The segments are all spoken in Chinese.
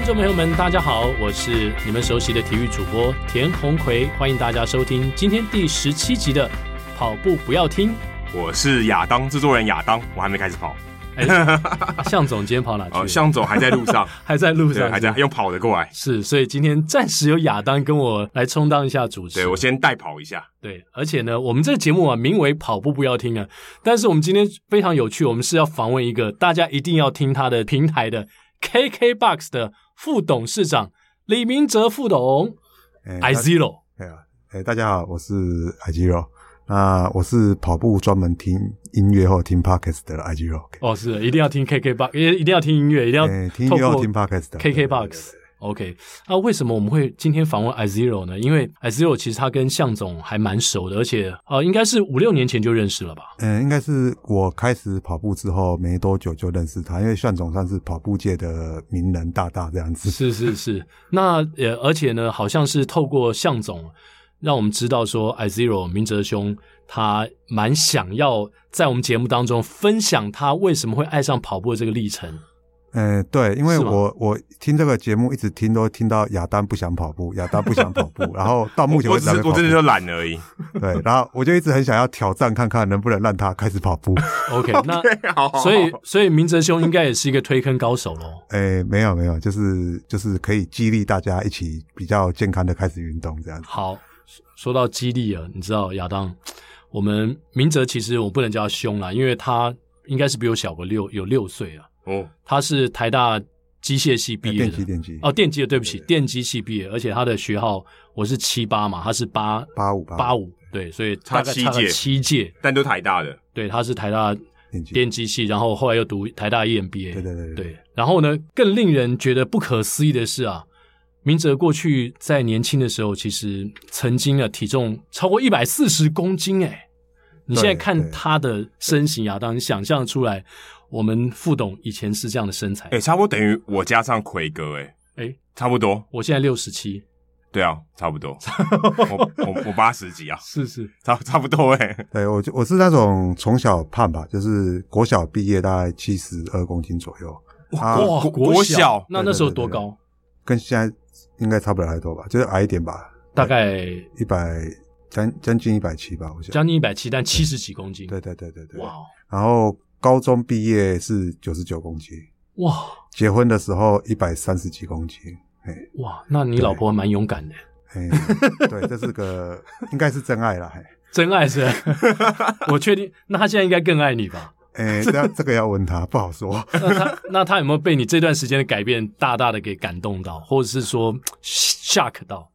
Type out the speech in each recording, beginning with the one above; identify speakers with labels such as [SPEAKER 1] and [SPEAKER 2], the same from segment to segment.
[SPEAKER 1] 听众朋友们，大家好，我是你们熟悉的体育主播田鸿奎，欢迎大家收听今天第十七集的跑步不要听。
[SPEAKER 2] 我是亚当制作人亚当，我还没开始跑。
[SPEAKER 1] 哎，向总今天跑哪去？
[SPEAKER 2] 哦，向总还在路上，
[SPEAKER 1] 还在路上，
[SPEAKER 2] 还在用跑的过来。
[SPEAKER 1] 是，所以今天暂时由亚当跟我来充当一下主持。
[SPEAKER 2] 对，我先代跑一下。
[SPEAKER 1] 对，而且呢，我们这个节目啊，名为“跑步不要听”啊，但是我们今天非常有趣，我们是要访问一个大家一定要听他的平台的 KKBOX 的副董事长李明哲副董。
[SPEAKER 3] I
[SPEAKER 1] Zero。
[SPEAKER 3] 哎呀，哎，大家好，我是 I Zero。那我是跑步专门听音乐或听 Podcast 的 I Zero。
[SPEAKER 1] 哦，是，一定要听 KKBOX，也一定要听音乐，一定要
[SPEAKER 3] 听音乐或听 Podcast 的
[SPEAKER 1] KKBOX。OK，那为什么我们会今天访问 I Zero 呢？因为 I Zero 其实他跟向总还蛮熟的，而且呃，应该是五六年前就认识了吧？
[SPEAKER 3] 嗯，应该是我开始跑步之后没多久就认识他，因为向总算是跑步界的名人大大这样子。
[SPEAKER 1] 是是是，那呃，而且呢，好像是透过向总。让我们知道说，I Zero 明哲兄他蛮想要在我们节目当中分享他为什么会爱上跑步的这个历程。
[SPEAKER 3] 嗯，对，因为我我听这个节目一直听都听到亚当不想跑步，亚当不想跑步，然后到目前为止
[SPEAKER 2] 我，我真的就懒而已。
[SPEAKER 3] 对，然后我就一直很想要挑战看看能不能让他开始跑步。
[SPEAKER 1] OK，那 所以所以明哲兄应该也是一个推坑高手喽。
[SPEAKER 3] 诶，没有没有，就是就是可以激励大家一起比较健康的开始运动这样子。
[SPEAKER 1] 好。说到激励啊，你知道亚当，我们明哲其实我不能叫他兄啦，因为他应该是比我小个六有六岁啊。哦，他是台大机械系毕业的，电
[SPEAKER 3] 机电机。
[SPEAKER 1] 哦，电机的，对不起，电机系毕业，而且他的学号我是七八嘛，他是八
[SPEAKER 3] 八五
[SPEAKER 1] 八五，对，所以大概差七届，七届，
[SPEAKER 2] 但都台大的，
[SPEAKER 1] 对，他是台大电机。系，然后后来又读台大 EMBA，
[SPEAKER 3] 对对对
[SPEAKER 1] 对，然后呢，更令人觉得不可思议的是啊。明哲过去在年轻的时候，其实曾经啊体重超过一百四十公斤哎。你现在看他的身形啊，当你想象出来，我们副董以前是这样的身材，
[SPEAKER 2] 诶差不多等于我加上奎哥诶
[SPEAKER 1] 诶
[SPEAKER 2] 差不多。
[SPEAKER 1] 我现在六十七，
[SPEAKER 2] 对啊，差不多。我我我八十几啊，
[SPEAKER 1] 是是，
[SPEAKER 2] 差差不多诶
[SPEAKER 3] 对我我是那种从小胖吧，就是国小毕业大概七十二公斤左右。
[SPEAKER 1] 哇，国国小那那时候多高？
[SPEAKER 3] 跟现在。应该差不了太多吧，就是矮一点吧，
[SPEAKER 1] 大概
[SPEAKER 3] 一百将将近一百七吧，我想
[SPEAKER 1] 将近一百七，但七十几公斤。
[SPEAKER 3] 对对对对对。
[SPEAKER 1] 哇！
[SPEAKER 3] 然后高中毕业是九十九公斤。
[SPEAKER 1] 哇！
[SPEAKER 3] 结婚的时候一百三十几公斤。哎。
[SPEAKER 1] 哇！那你老婆蛮勇敢的。
[SPEAKER 3] 哎。对，这是个应该是真爱了，嘿。
[SPEAKER 1] 真爱是？我确定，那他现在应该更爱你吧？
[SPEAKER 3] 哎，这这个要问他，不好说。
[SPEAKER 1] 那他那他有没有被你这段时间的改变大大的给感动到，或者是说 shock 到？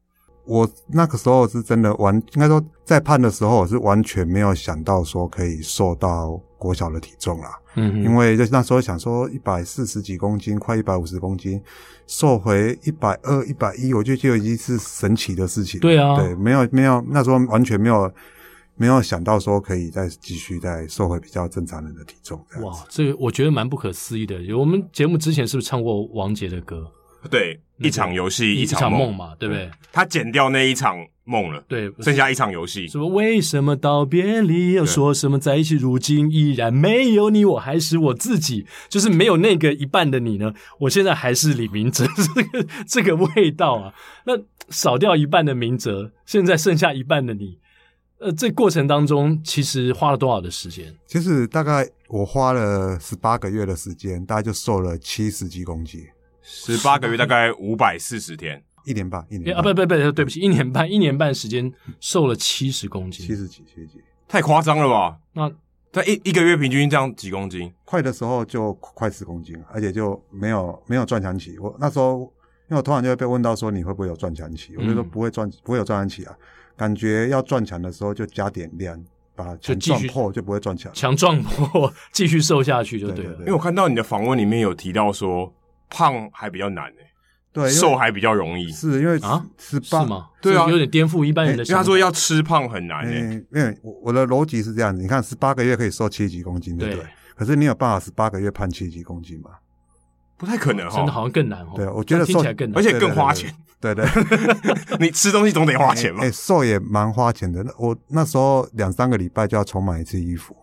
[SPEAKER 3] 我那个时候是真的完，应该说在胖的时候，我是完全没有想到说可以瘦到国小的体重啦。嗯哼，因为就那时候想说一百四十几公斤，快一百五十公斤，瘦回一百二、一百一，我就觉得已经是神奇的事情。
[SPEAKER 1] 对啊，
[SPEAKER 3] 对，没有没有，那时候完全没有。没有想到说可以再继续再瘦回比较正常人的体重。
[SPEAKER 1] 哇，这个我觉得蛮不可思议的。我们节目之前是不是唱过王杰的歌？
[SPEAKER 2] 对，一场游戏一场梦
[SPEAKER 1] 嘛，对不对？
[SPEAKER 2] 他剪掉那一场梦了，
[SPEAKER 1] 对，
[SPEAKER 2] 剩下一场游戏。
[SPEAKER 1] 什么？为什么道别离要说什么在一起？如今依然没有你，我还是我自己。就是没有那个一半的你呢？我现在还是李明哲，这个这个味道啊。那少掉一半的明哲，现在剩下一半的你。呃，这过程当中其实花了多少的时间？
[SPEAKER 3] 其实大概我花了十八个月的时间，大概就瘦了七十几公斤。
[SPEAKER 2] 十八个月大概五百四十天，
[SPEAKER 3] 一年半，一年半
[SPEAKER 1] 啊，不不不，对不起，一年半，一年半时间瘦了七十公斤，
[SPEAKER 3] 七十几，七十几，
[SPEAKER 2] 太夸张了吧？
[SPEAKER 1] 那
[SPEAKER 2] 在一一个月平均这样几公斤？
[SPEAKER 3] 快的时候就快十公斤，而且就没有没有撞墙期。我那时候因为我突然就会被问到说你会不会有撞墙期？我就说不会撞，不会有撞墙期啊。感觉要撞墙的时候，就加点量，把墙撞破就不会撞墙。
[SPEAKER 1] 墙撞破，继续瘦下去就对了。
[SPEAKER 2] 因为我看到你的访问里面有提到说，胖还比较难诶，对，瘦还比较容易。
[SPEAKER 3] 是因为啊，十八
[SPEAKER 1] 是吗？对啊，有点颠覆一般人的想法。
[SPEAKER 2] 因为他说要吃胖很难诶，
[SPEAKER 3] 因为我我的逻辑是这样子，你看十八个月可以瘦七十几公斤，对不对？可是你有办法十八个月胖七十几公斤吗？
[SPEAKER 2] 不太可能哦，
[SPEAKER 1] 真的好像更难哦。
[SPEAKER 3] 对，我觉得
[SPEAKER 1] 听起来更难，
[SPEAKER 2] 而且更花钱。
[SPEAKER 3] 对对，
[SPEAKER 2] 你吃东西总得花钱嘛。
[SPEAKER 3] 哎，瘦也蛮花钱的。那我那时候两三个礼拜就要重买一次衣服。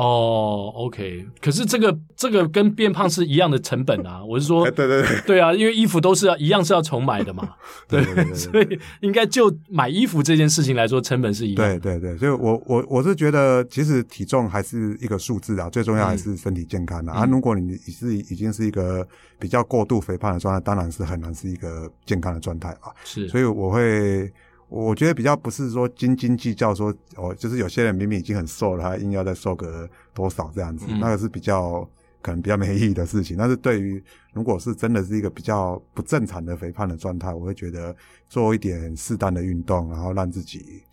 [SPEAKER 1] 哦，OK，可是这个这个跟变胖是一样的成本啊！我是说，
[SPEAKER 3] 对对对，
[SPEAKER 1] 对啊，因为衣服都是要一样是要重买的嘛，对，对，对，对，对，所以应该就买衣服这件事情来说，成本是一样。
[SPEAKER 3] 对对对，所以我我我是觉得，其实体重还是一个数字啊，最重要还是身体健康啊。嗯、啊，如果你是已经是一个比较过度肥胖的状态，当然是很难是一个健康的状态啊。
[SPEAKER 1] 是，
[SPEAKER 3] 所以我会。我觉得比较不是说斤斤计较，说哦，就是有些人明明已经很瘦了，他硬要再瘦个多少这样子，嗯、那个是比较可能比较没意义的事情。但是对于如果是真的是一个比较不正常的肥胖的状态，我会觉得做一点适当的运动，然后让自己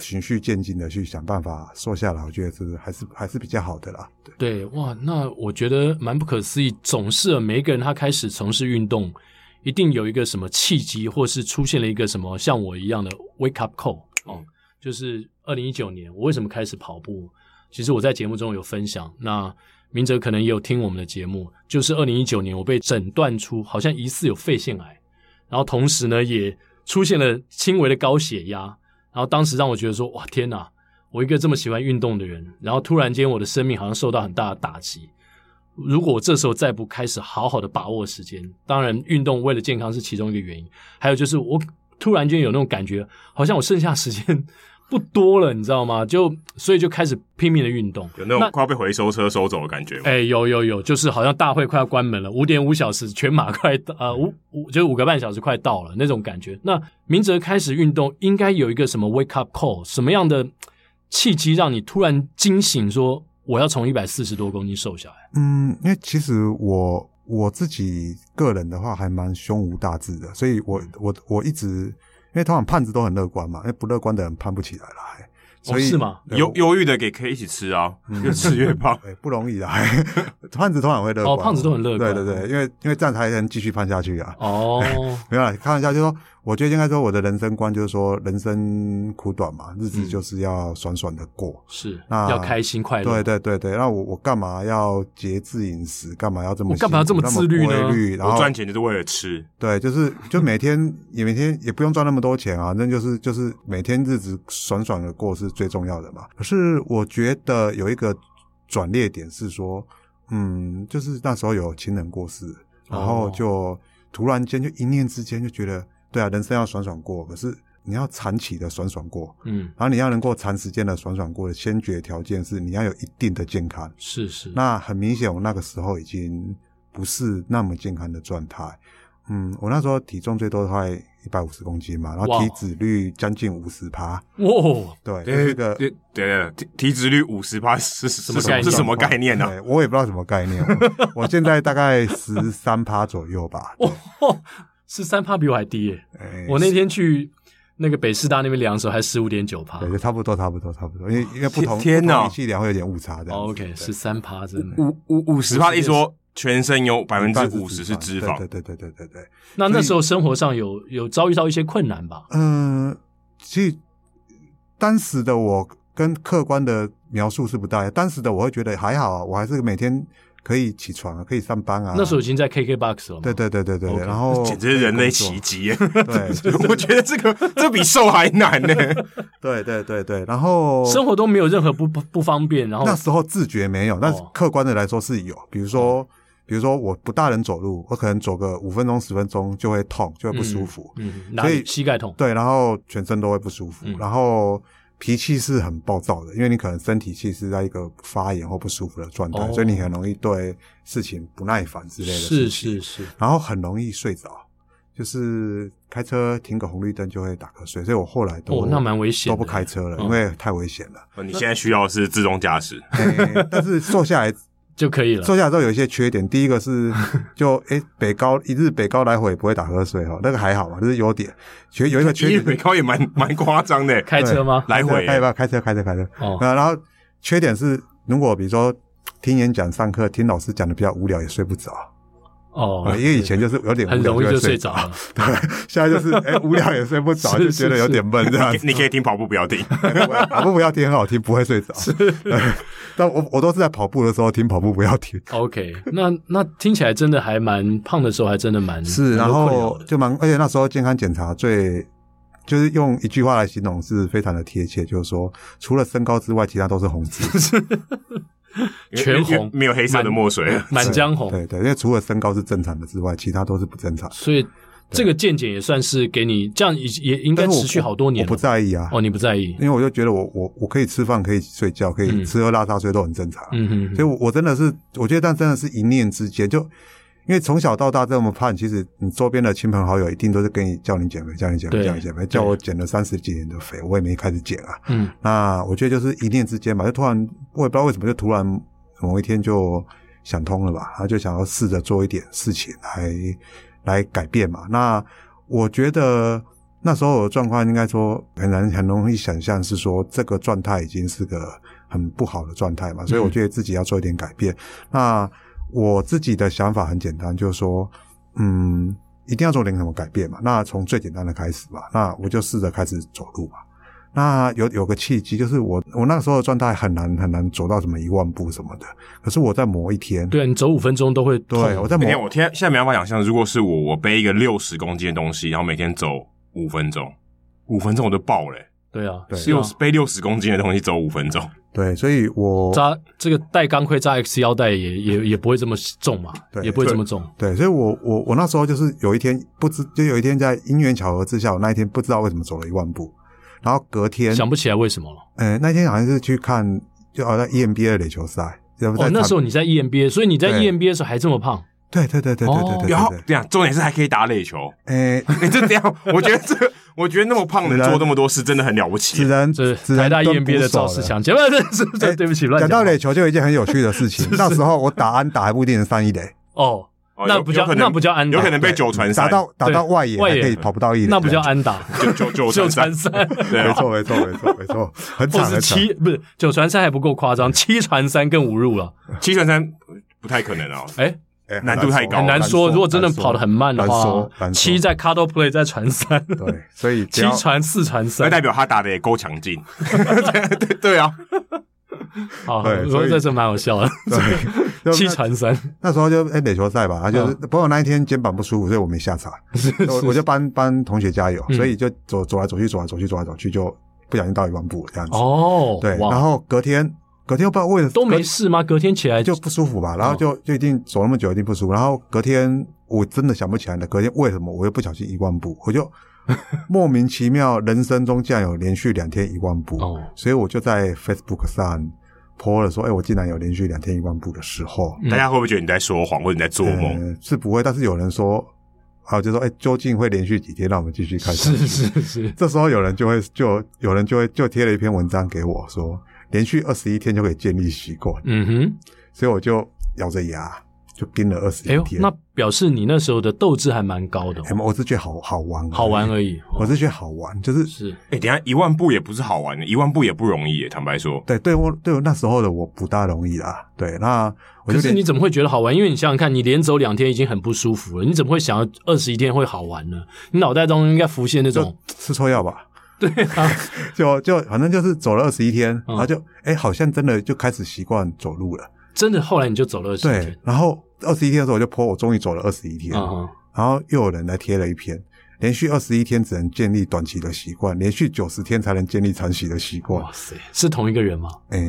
[SPEAKER 3] 循序渐进的去想办法瘦下来，我觉得是还是还是比较好的啦。对，
[SPEAKER 1] 对，哇，那我觉得蛮不可思议，总是每一个人他开始从事运动。一定有一个什么契机，或是出现了一个什么像我一样的 wake up call 哦、嗯，就是二零一九年，我为什么开始跑步？其实我在节目中有分享，那明哲可能也有听我们的节目，就是二零一九年我被诊断出好像疑似有肺腺癌，然后同时呢也出现了轻微的高血压，然后当时让我觉得说哇天哪，我一个这么喜欢运动的人，然后突然间我的生命好像受到很大的打击。如果我这时候再不开始好好的把握时间，当然运动为了健康是其中一个原因，还有就是我突然间有那种感觉，好像我剩下时间不多了，你知道吗？就所以就开始拼命的运动，
[SPEAKER 2] 有那种快要被回收车收走的感觉吗？
[SPEAKER 1] 哎、欸，有有有，就是好像大会快要关门了，五点五小时全马快到，呃五五就是五个半小时快到了那种感觉。那明哲开始运动，应该有一个什么 wake up call，什么样的契机让你突然惊醒说？我要从一百四十多公斤瘦下来。
[SPEAKER 3] 嗯，因为其实我我自己个人的话还蛮胸无大志的，所以我我我一直因为通常胖子都很乐观嘛，因为不乐观的人胖不起来了。
[SPEAKER 1] 所以、哦、是吗？
[SPEAKER 2] 忧忧郁的给可以一起吃啊，越吃越胖，
[SPEAKER 3] 欸、不容易啊。胖子通常会乐观，
[SPEAKER 1] 哦，胖子都很乐观，
[SPEAKER 3] 对对对，因为因为这样才能继续胖下去啊。
[SPEAKER 1] 哦，
[SPEAKER 3] 没有啦，开玩笑，就是说，我觉得应该说我的人生观就是说，人生苦短嘛，日子就是要爽爽的过，
[SPEAKER 1] 嗯、是，那要开心快乐。
[SPEAKER 3] 对对对对，那我我干嘛要节制饮食？干嘛要这么？
[SPEAKER 1] 我干嘛要这么自律呢？
[SPEAKER 3] 然后
[SPEAKER 2] 我赚钱就是为了吃。
[SPEAKER 3] 对，就是就每天也每天也不用赚那么多钱啊，那就是就是每天日子爽爽的过是最重要的嘛。可是我觉得有一个转捩点是说，嗯，就是那时候有亲人过世，然后就突然间就一念之间就觉得，对啊，人生要爽爽过，可是你要长期的爽爽过，嗯，然后你要能够长时间的爽爽过的先决条件是你要有一定的健康，
[SPEAKER 1] 是是。
[SPEAKER 3] 那很明显，我那个时候已经不是那么健康的状态。嗯，我那时候体重最多的话一百五十公斤嘛，然后体脂率将近五十趴。
[SPEAKER 1] 哇，
[SPEAKER 3] 对，这个
[SPEAKER 2] 对对体体脂率五十趴是什么是什么概念呢？
[SPEAKER 3] 我也不知道什么概念。我现在大概十三趴左右吧。
[SPEAKER 1] 哦，十三趴比我还低耶。我那天去那个北师大那边量的时候还十五点九趴。
[SPEAKER 3] 对，差不多，差不多，差不多。因为因为不同
[SPEAKER 2] 天哪，
[SPEAKER 3] 仪器量会有点误差的。
[SPEAKER 1] OK，十三趴真的
[SPEAKER 2] 五五五十趴，一说。全身有百分之五十是脂肪，
[SPEAKER 3] 对对对对对对。
[SPEAKER 1] 那那时候生活上有有遭遇到一些困难吧？
[SPEAKER 3] 嗯，其实当时的我跟客观的描述是不大的。当时的我会觉得还好啊，我还是每天可以起床啊，可以上班啊。
[SPEAKER 1] 那时候已经在 KKBOX 了。
[SPEAKER 3] 对对对对对。然后
[SPEAKER 2] 简直是人类奇迹。对，我觉得这个这比瘦还难呢。
[SPEAKER 3] 对对对对。然后
[SPEAKER 1] 生活都没有任何不不不方便。然后
[SPEAKER 3] 那时候自觉没有，但是客观的来说是有，比如说。比如说我不大能走路，我可能走个五分钟十分钟就会痛，就会不舒服。
[SPEAKER 1] 嗯，所以膝盖痛。
[SPEAKER 3] 对，然后全身都会不舒服，嗯、然后脾气是很暴躁的，因为你可能身体其实是在一个发炎或不舒服的状态，哦、所以你很容易对事情不耐烦之类的事情。是是是。然后很容易睡着，就是开车停个红绿灯就会打瞌睡，所以我后来都
[SPEAKER 1] 哦，那蛮危险，
[SPEAKER 3] 都不开车了，因为太危险了。
[SPEAKER 2] 哦、你现在需要的是自动驾驶，
[SPEAKER 3] 欸、但是坐下来。
[SPEAKER 1] 就可以了。
[SPEAKER 3] 坐下来之后有一些缺点，第一个是 就诶、欸、北高一日北高来回也不会打瞌睡哈，那个还好吧，这是优点。其实有一个 缺点，
[SPEAKER 2] 北高也蛮蛮夸张的，
[SPEAKER 1] 开车吗？
[SPEAKER 2] 来回
[SPEAKER 3] 开吧，开车开车开车。哦，然后缺点是，如果比如说听演讲、上课，听老师讲的比较无聊，也睡不着。
[SPEAKER 1] 哦，
[SPEAKER 3] 因为以前就是有点无聊
[SPEAKER 1] 很容易就睡着了，
[SPEAKER 3] 对，现在就是 哎无聊也睡不着，就觉得有点闷这样。
[SPEAKER 2] 你可以听跑步不要听，
[SPEAKER 3] 跑步不要听很好听，不会睡着。但我我都是在跑步的时候听跑步不要听。
[SPEAKER 1] OK，那那听起来真的还蛮胖的时候，还真的蛮
[SPEAKER 3] 是，然后就蛮，而且那时候健康检查最就是用一句话来形容是非常的贴切，就是说除了身高之外，其他都是红字。
[SPEAKER 1] 全红，
[SPEAKER 2] 没有黑色的墨水，
[SPEAKER 1] 满江红。
[SPEAKER 3] 对对，因为除了身高是正常的之外，其他都是不正常。
[SPEAKER 1] 所以这个见解也算是给你这样也也应该持续好多年。
[SPEAKER 3] 我不在意啊，
[SPEAKER 1] 哦，你不在意，
[SPEAKER 3] 因为我就觉得我我我可以吃饭，可以睡觉，可以吃喝拉撒睡都很正常。嗯哼，所以我真的是，我觉得但真的是一念之间就。因为从小到大这么胖，其实你周边的亲朋好友一定都是跟你叫你减肥，叫你减肥，叫你减肥，叫我减了三十几年的肥，我也没开始减啊。嗯，那我觉得就是一念之间吧，就突然我也不知道为什么，就突然某一天就想通了吧，然后就想要试着做一点事情来来改变嘛。那我觉得那时候的状况应该说很难很容易想象，是说这个状态已经是个很不好的状态嘛，所以我觉得自己要做一点改变。嗯、那我自己的想法很简单，就是说，嗯，一定要做点什么改变嘛。那从最简单的开始吧。那我就试着开始走路吧。那有有个契机，就是我我那个时候的状态很难很难走到什么一万步什么的。可是我在某一天，
[SPEAKER 1] 对，你走五分钟都会。
[SPEAKER 3] 对，我在某
[SPEAKER 2] 天，我天现在没办法想象，如果是我，我背一个六十公斤的东西，然后每天走五分钟，五分钟我就爆了。
[SPEAKER 1] 对啊，对，
[SPEAKER 2] 六背六十公斤的东西走五分钟。
[SPEAKER 3] 对，所以我
[SPEAKER 1] 扎这个带钢盔扎 X 腰带也也也不会这么重嘛，对，也不会这么重。
[SPEAKER 3] 对，所以我我我那时候就是有一天不知就有一天在因缘巧合之下，我那一天不知道为什么走了一万步，然后隔天
[SPEAKER 1] 想不起来为什么了。
[SPEAKER 3] 呃，那天好像是去看就好像 EMBA 的垒球赛，
[SPEAKER 1] 哦，那时候你在 EMBA，所以你在 EMBA 的时候还这么胖。
[SPEAKER 3] 对对对对对对对，
[SPEAKER 2] 然后这样重点是还可以打垒球。诶，你就这样，我觉得这个，我觉得那么胖能做那么多事，真的很了不起。
[SPEAKER 3] 只能
[SPEAKER 1] 这台大 EMBA 的赵世强，前面这是对不起乱讲。
[SPEAKER 3] 讲到垒球，就有一件很有趣的事情。那时候我打安打还不一定能上一垒。
[SPEAKER 1] 哦，那不叫那不叫安打，
[SPEAKER 2] 有可能被九传三。
[SPEAKER 3] 打到打到外野还可以跑不到一垒，
[SPEAKER 1] 那不叫安打，
[SPEAKER 2] 九九 九传三。
[SPEAKER 3] 没错没错没错没错，很惨很惨。
[SPEAKER 1] 七不是九传三还不够夸张，七传三更侮辱了。
[SPEAKER 2] 七传三不太可能啊。哎。难度太高，
[SPEAKER 1] 很难说。如果真的跑得很慢的话，七在 cuddle play 再传三，
[SPEAKER 3] 对，所以
[SPEAKER 1] 七传四传三，那
[SPEAKER 2] 代表他打的也够强劲。对对啊，
[SPEAKER 1] 好，所以这是蛮好笑的。对，七传三，
[SPEAKER 3] 那时候就哎垒球赛吧，他就是不过那一天肩膀不舒服，所以我没下场，我我就帮帮同学加油，所以就走走来走去，走来走去，走来走去，就不小心到一万步这样子。哦，对，然后隔天。隔天又不知道为什么
[SPEAKER 1] 都没事吗？隔天起来
[SPEAKER 3] 就不舒服吧，然后就就一定走那么久一定不舒服。然后隔天我真的想不起来了，隔天为什么我又不小心一万步？我就 莫名其妙，人生中竟然有连续两天一万步，所以我就在 Facebook 上 po 了说：“哎，我竟然有连续两天一万步的时候。”
[SPEAKER 2] 大家会不会觉得你在说谎或者你在做梦？
[SPEAKER 3] 是不会，但是有人说，啊就说：“哎，究竟会连续几天？让我们继续看。”
[SPEAKER 1] 是是是，
[SPEAKER 3] 这时候有人就会就有人就会就贴了一篇文章给我说。连续二十一天就可以建立习惯，嗯哼，所以我就咬着牙就盯了二十一天。
[SPEAKER 1] 那表示你那时候的斗志还蛮高的。
[SPEAKER 3] 我是觉得好好玩，
[SPEAKER 1] 好玩而已。
[SPEAKER 3] 我是觉得好玩，就是
[SPEAKER 2] 是。哎，等下一万步也不是好玩的，一万步也不容易。坦白说，
[SPEAKER 3] 对对，我对我那时候的我不大容易啦。对，那
[SPEAKER 1] 可是你怎么会觉得好玩？因为你想想看，你连走两天已经很不舒服了，你怎么会想要二十一天会好玩呢？你脑袋中应该浮现那种
[SPEAKER 3] 吃错药吧？
[SPEAKER 1] 对啊，
[SPEAKER 3] 就就反正就是走了二十一天，然后就哎，好像真的就开始习惯走路了。
[SPEAKER 1] 真的，后来你就走了二十一天。
[SPEAKER 3] 对，然后二十一天的时候我就 po，我终于走了二十一天。然后又有人来贴了一篇，连续二十一天只能建立短期的习惯，连续九十天才能建立长期的习惯。哇
[SPEAKER 1] 塞，是同一个人吗？
[SPEAKER 3] 哎，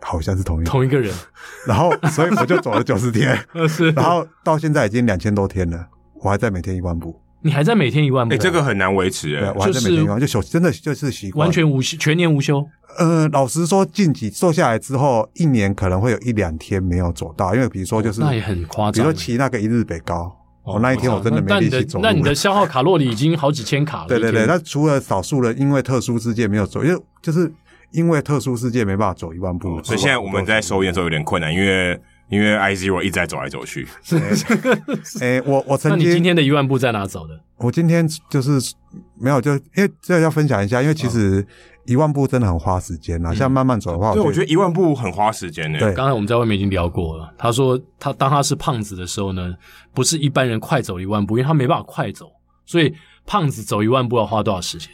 [SPEAKER 3] 好像是同一个
[SPEAKER 1] 同一个人。
[SPEAKER 3] 然后，所以我就走了九十天，然后到现在已经两千多天了，我还在每天一万步。
[SPEAKER 1] 你还在每天一万步？
[SPEAKER 2] 哎，这个很难维持。
[SPEAKER 3] 哎，我还在每天一万步，就休，真的就是习惯，
[SPEAKER 1] 完全无休，全年无休。
[SPEAKER 3] 呃，老实说，近几瘦下来之后，一年可能会有一两天没有走到，因为比如说就是
[SPEAKER 1] 那也很夸张，
[SPEAKER 3] 比如说骑那个一日北高，哦，那一天我真的没力气走。
[SPEAKER 1] 那你的消耗卡路里已经好几千卡了。
[SPEAKER 3] 对对对，那除了少数人因为特殊事件没有走，因为就是因为特殊事件没办法走一万步，
[SPEAKER 2] 所以现在我们在收烟的时候有点困难，因为。因为 I Zero 一直在走来走去。
[SPEAKER 3] 哎，我我曾经，
[SPEAKER 1] 那你今天的一万步在哪走的？
[SPEAKER 3] 我今天就是没有，就因为这要分享一下，因为其实一万步真的很花时间呐。像慢慢走的话，
[SPEAKER 2] 对，我觉得一万步很花时间呢。
[SPEAKER 1] 对，刚才我们在外面已经聊过了。他说他当他是胖子的时候呢，不是一般人快走一万步，因为他没办法快走，所以胖子走一万步要花多少时间？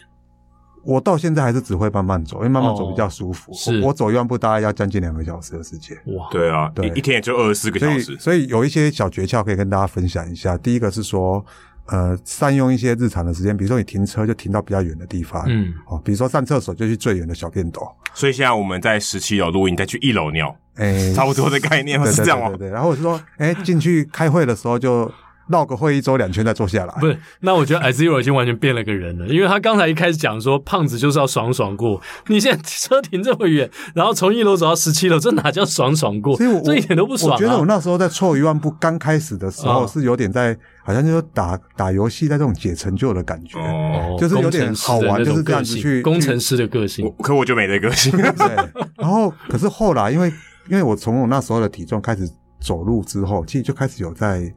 [SPEAKER 3] 我到现在还是只会慢慢走，因为慢慢走比较舒服。是，我走一万步大概要将近两个小时的时间。
[SPEAKER 2] 哇，对啊，对，一天也就二十四个小时。
[SPEAKER 3] 所以，所以有一些小诀窍可以跟大家分享一下。第一个是说，呃善用一些日常的时间，比如说你停车就停到比较远的地方，嗯，哦，比如说上厕所就去最远的小便斗。
[SPEAKER 2] 所以现在我们在十七楼录音，再去一楼尿，哎、欸，差不多的概念是这样吗？
[SPEAKER 3] 对对，对，对，然后我是说，哎、欸，进去开会的时候就。绕个会议周两圈再坐下来，
[SPEAKER 1] 不是？那我觉得 IZero 已经完全变了个人了，因为他刚才一开始讲说胖子就是要爽爽过，你现在车停这么远，然后从一楼走到十七楼，这哪叫爽爽过？所以我这一点都不爽、啊。
[SPEAKER 3] 我觉得我那时候在错一万步刚开始的时候是有点在，哦、好像就是打打游戏在这种解成就的感觉，哦，就是有点好玩，就是这样子去
[SPEAKER 1] 工程师的个性。
[SPEAKER 2] 我可我就没这个性。
[SPEAKER 3] 对，然后可是后来，因为因为我从我那时候的体重开始走路之后，其实就开始有在。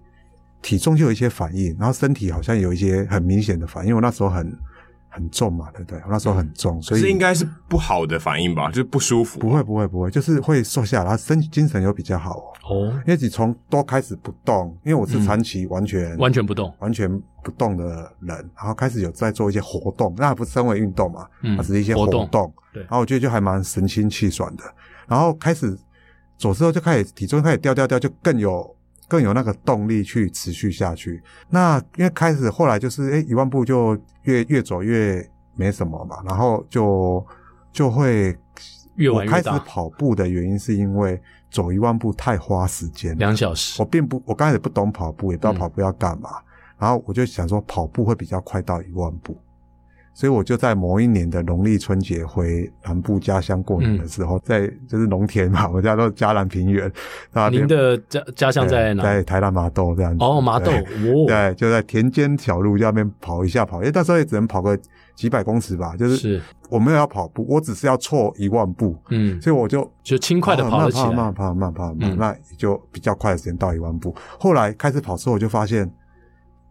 [SPEAKER 3] 体重就有一些反应，然后身体好像有一些很明显的反应。因为我那时候很很重嘛，对不对？我那时候很重，所以
[SPEAKER 2] 是应该是不好的反应吧，就是不舒服。
[SPEAKER 3] 不会，不会，不会，就是会瘦下来，然后身精神又比较好哦。因为你从都开始不动，因为我是长期完全、
[SPEAKER 1] 嗯、完全不动、
[SPEAKER 3] 完全不动的人，然后开始有在做一些活动，那不是称为运动嘛？嗯，只是一些活动。活动对，然后我觉得就还蛮神清气爽的。然后开始走之后就开始体重开始掉掉掉，就更有。更有那个动力去持续下去。那因为开始后来就是，诶，一万步就越越走越没什么嘛，然后就就会
[SPEAKER 1] 越玩越大。
[SPEAKER 3] 我开始跑步的原因是因为走一万步太花时间，
[SPEAKER 1] 两小时。
[SPEAKER 3] 我并不，我刚开始不懂跑步，也不知道跑步要干嘛，嗯，然后我就想说跑步会比较快到一万步。所以我就在某一年的农历春节回南部家乡过年的时候，嗯、在就是农田嘛，我家都是嘉南平原。
[SPEAKER 1] 您的家家乡在哪？
[SPEAKER 3] 在台南麻豆这样子。
[SPEAKER 1] 哦，麻豆。哦。
[SPEAKER 3] 对，就在田间小路在那边跑一下跑，因为那时候也只能跑个几百公尺吧。就是。我没有要跑步，我只是要错一万步。嗯。所以我就
[SPEAKER 1] 就轻快的跑了起来。
[SPEAKER 3] 慢跑慢跑慢跑，那也就比较快的时间到一万步。后来开始跑之后，我就发现。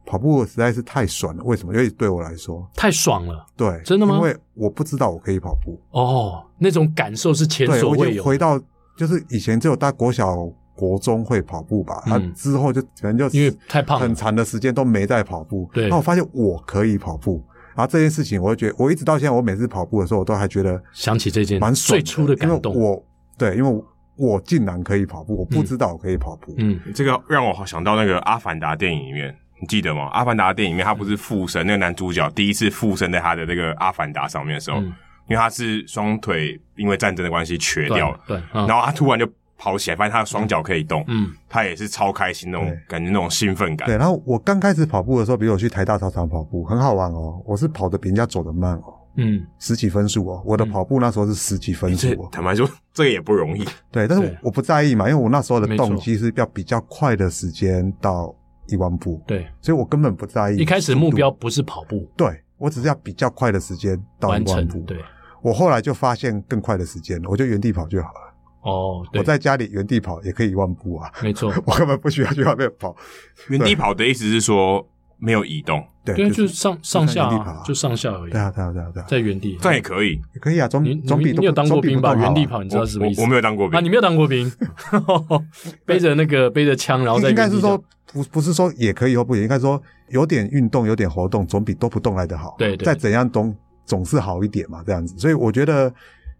[SPEAKER 3] 跑步实在是太爽了，为什么？因为对我来说
[SPEAKER 1] 太爽了。
[SPEAKER 3] 对，
[SPEAKER 1] 真的吗？
[SPEAKER 3] 因为我不知道我可以跑步。
[SPEAKER 1] 哦，那种感受是前所未有。
[SPEAKER 3] 回到就是以前只有大国小、国中会跑步吧，他、嗯、之后就可能就
[SPEAKER 1] 因为太胖，
[SPEAKER 3] 很长的时间都没在跑步。
[SPEAKER 1] 对，
[SPEAKER 3] 那我发现我可以跑步，然后这件事情，我就觉得我一直到现在，我每次跑步的时候，我都还觉得
[SPEAKER 1] 想起这件蛮最初的感动。
[SPEAKER 3] 因为我对，因为我，我竟然可以跑步，我不知道我可以跑步。
[SPEAKER 2] 嗯，这个让我想到那个《阿凡达》电影里面。你记得吗？阿凡达电影里面，他不是附身那个男主角第一次附身在他的那个阿凡达上面的时候，嗯、因为他是双腿因为战争的关系瘸掉了，对，对嗯、然后他突然就跑起来，发现他的双脚可以动，嗯，他也是超开心那种感觉，那种兴奋感。
[SPEAKER 3] 对，然后我刚开始跑步的时候，比如我去台大操场跑步，很好玩哦，我是跑的比人家走得慢哦，嗯，十几分数哦，我的跑步那时候是十几分数哦，
[SPEAKER 2] 坦白说，这个也不容易。
[SPEAKER 3] 对，但是我不在意嘛，因为我那时候的动机是要比较快的时间到。一万步，
[SPEAKER 1] 对，
[SPEAKER 3] 所以我根本不在意。
[SPEAKER 1] 一开始目标不是跑步，
[SPEAKER 3] 对，我只是要比较快的时间到一万步。对，我后来就发现更快的时间，我就原地跑就好了。
[SPEAKER 1] 哦，
[SPEAKER 3] 我在家里原地跑也可以一万步啊，
[SPEAKER 1] 没错，
[SPEAKER 3] 我根本不需要去外面跑。
[SPEAKER 2] 原地跑的意思是说没有移动，
[SPEAKER 3] 对，
[SPEAKER 1] 就是上上下就上下而已。
[SPEAKER 3] 对啊，对啊，对啊，对啊，
[SPEAKER 1] 在原地
[SPEAKER 2] 这样也可以，
[SPEAKER 3] 也可以啊。总总比
[SPEAKER 1] 你有当过兵吧？原地跑，你知道什么意思？
[SPEAKER 2] 我没有当过兵
[SPEAKER 1] 啊，你没有当过兵，背着那个背着枪，然后在
[SPEAKER 3] 应该是说。不不是说也可以或不也，应该说有点运动，有点活动，总比都不动来得好。
[SPEAKER 1] 对，对，
[SPEAKER 3] 再怎样总总是好一点嘛，这样子。所以我觉得，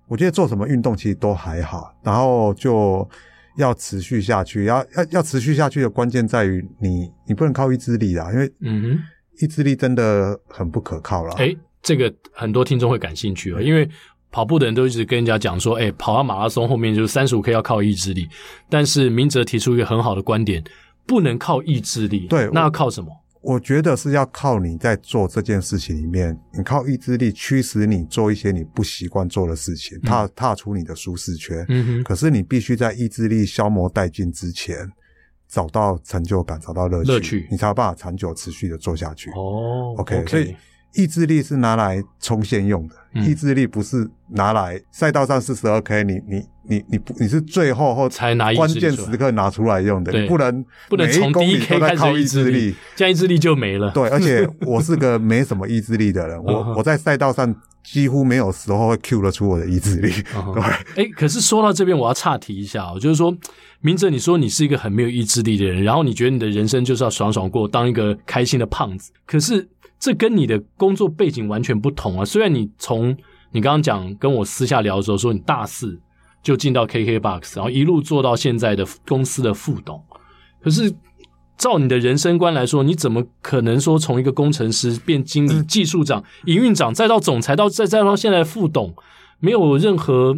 [SPEAKER 3] 我觉得做什么运动其实都还好，然后就要持续下去。要要要持续下去的关键在于你，你不能靠意志力啦，因为嗯哼，意志力真的很不可靠啦。
[SPEAKER 1] 诶，这个很多听众会感兴趣啊，因为跑步的人都一直跟人家讲说，诶，跑到马拉松后面就是三十五 K 要靠意志力，但是明哲提出一个很好的观点。不能靠意志力，
[SPEAKER 3] 对，
[SPEAKER 1] 那要靠什么？
[SPEAKER 3] 我觉得是要靠你在做这件事情里面，你靠意志力驱使你做一些你不习惯做的事情，踏踏出你的舒适圈。嗯哼。可是你必须在意志力消磨殆尽之前，找到成就感，找到乐趣，乐趣，你才有办法长久持续的做下去。哦，OK，, okay. 所以。意志力是拿来冲线用的，嗯、意志力不是拿来赛道上四十二 K，你你你你不你是最后后才拿关键时刻拿出来用的，你不能
[SPEAKER 1] 不能从第一 K 开始靠意志力，这样意志力就没了。
[SPEAKER 3] 对，而且 我是个没什么意志力的人，我我在赛道上几乎没有时候会 Q 得出我的意志力。对，
[SPEAKER 1] 哎，可是说到这边，我要岔题一下，哦，就是说，明哲，你说你是一个很没有意志力的人，然后你觉得你的人生就是要爽爽过，当一个开心的胖子，可是。这跟你的工作背景完全不同啊！虽然你从你刚刚讲跟我私下聊的时候说你大四就进到 KKBOX，然后一路做到现在的公司的副董，可是照你的人生观来说，你怎么可能说从一个工程师变经理、技术长、营运长，再到总裁，到再再到现在的副董，没有任何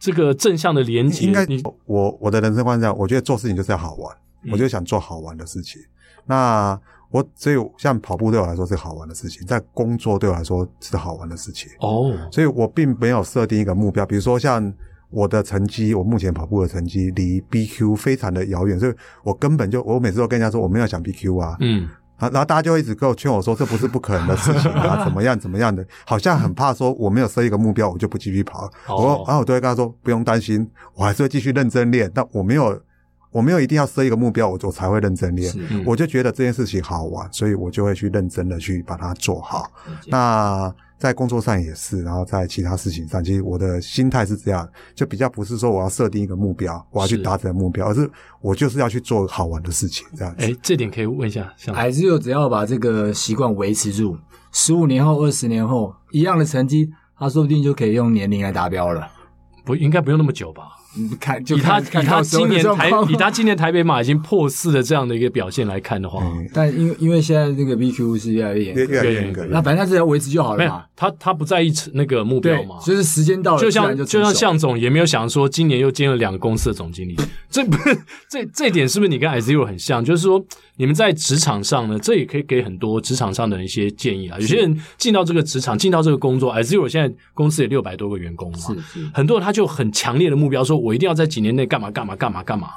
[SPEAKER 1] 这个正向的连接？
[SPEAKER 3] 应该你我我的人生观是这样，我觉得做事情就是要好玩，嗯、我就想做好玩的事情。那我只有像跑步对我来说是好玩的事情，在工作对我来说是好玩的事情。哦，所以我并没有设定一个目标，比如说像。我的成绩，我目前跑步的成绩离 BQ 非常的遥远，所以我根本就我每次都跟人家说我没有想 BQ 啊，嗯，然后大家就一直跟我劝我说这不是不可能的事情啊，怎么样怎么样的，好像很怕说我没有设一个目标，我就不继续跑。哦、我然后我都会跟他说不用担心，我还是会继续认真练，但我没有我没有一定要设一个目标，我我才会认真练。嗯、我就觉得这件事情好玩，所以我就会去认真的去把它做好。嗯、那。在工作上也是，然后在其他事情上，其实我的心态是这样，就比较不是说我要设定一个目标，我要去达成目标，而是我就是要去做好玩的事情，这样子。
[SPEAKER 1] 哎，这点可以问一下，
[SPEAKER 4] 还是有只要把这个习惯维持住，十五年后、二十年后，一样的成绩，他说不定就可以用年龄来达标了。
[SPEAKER 1] 不，应该不用那么久吧？
[SPEAKER 4] 你看，
[SPEAKER 1] 以他以他今年台以他今年台北马已经破四的这样的一个表现来看的话，
[SPEAKER 4] 但因为因为现在这个 BQ 是越来越严
[SPEAKER 3] 越来越严格，
[SPEAKER 4] 那反正他只要维持就好了嘛。
[SPEAKER 1] 他他不在意那个目标嘛，
[SPEAKER 4] 就是时间到了，
[SPEAKER 1] 就像就像向总也没有想说今年又兼了两个公司的总经理，这不这这点是不是你跟 IZERO 很像？就是说你们在职场上呢，这也可以给很多职场上的一些建议啊。有些人进到这个职场，进到这个工作，IZERO 现在公司也六百多个员工嘛，是是，很多人他就很强烈的目标，说我一定要在几年内。干嘛干嘛干嘛干嘛？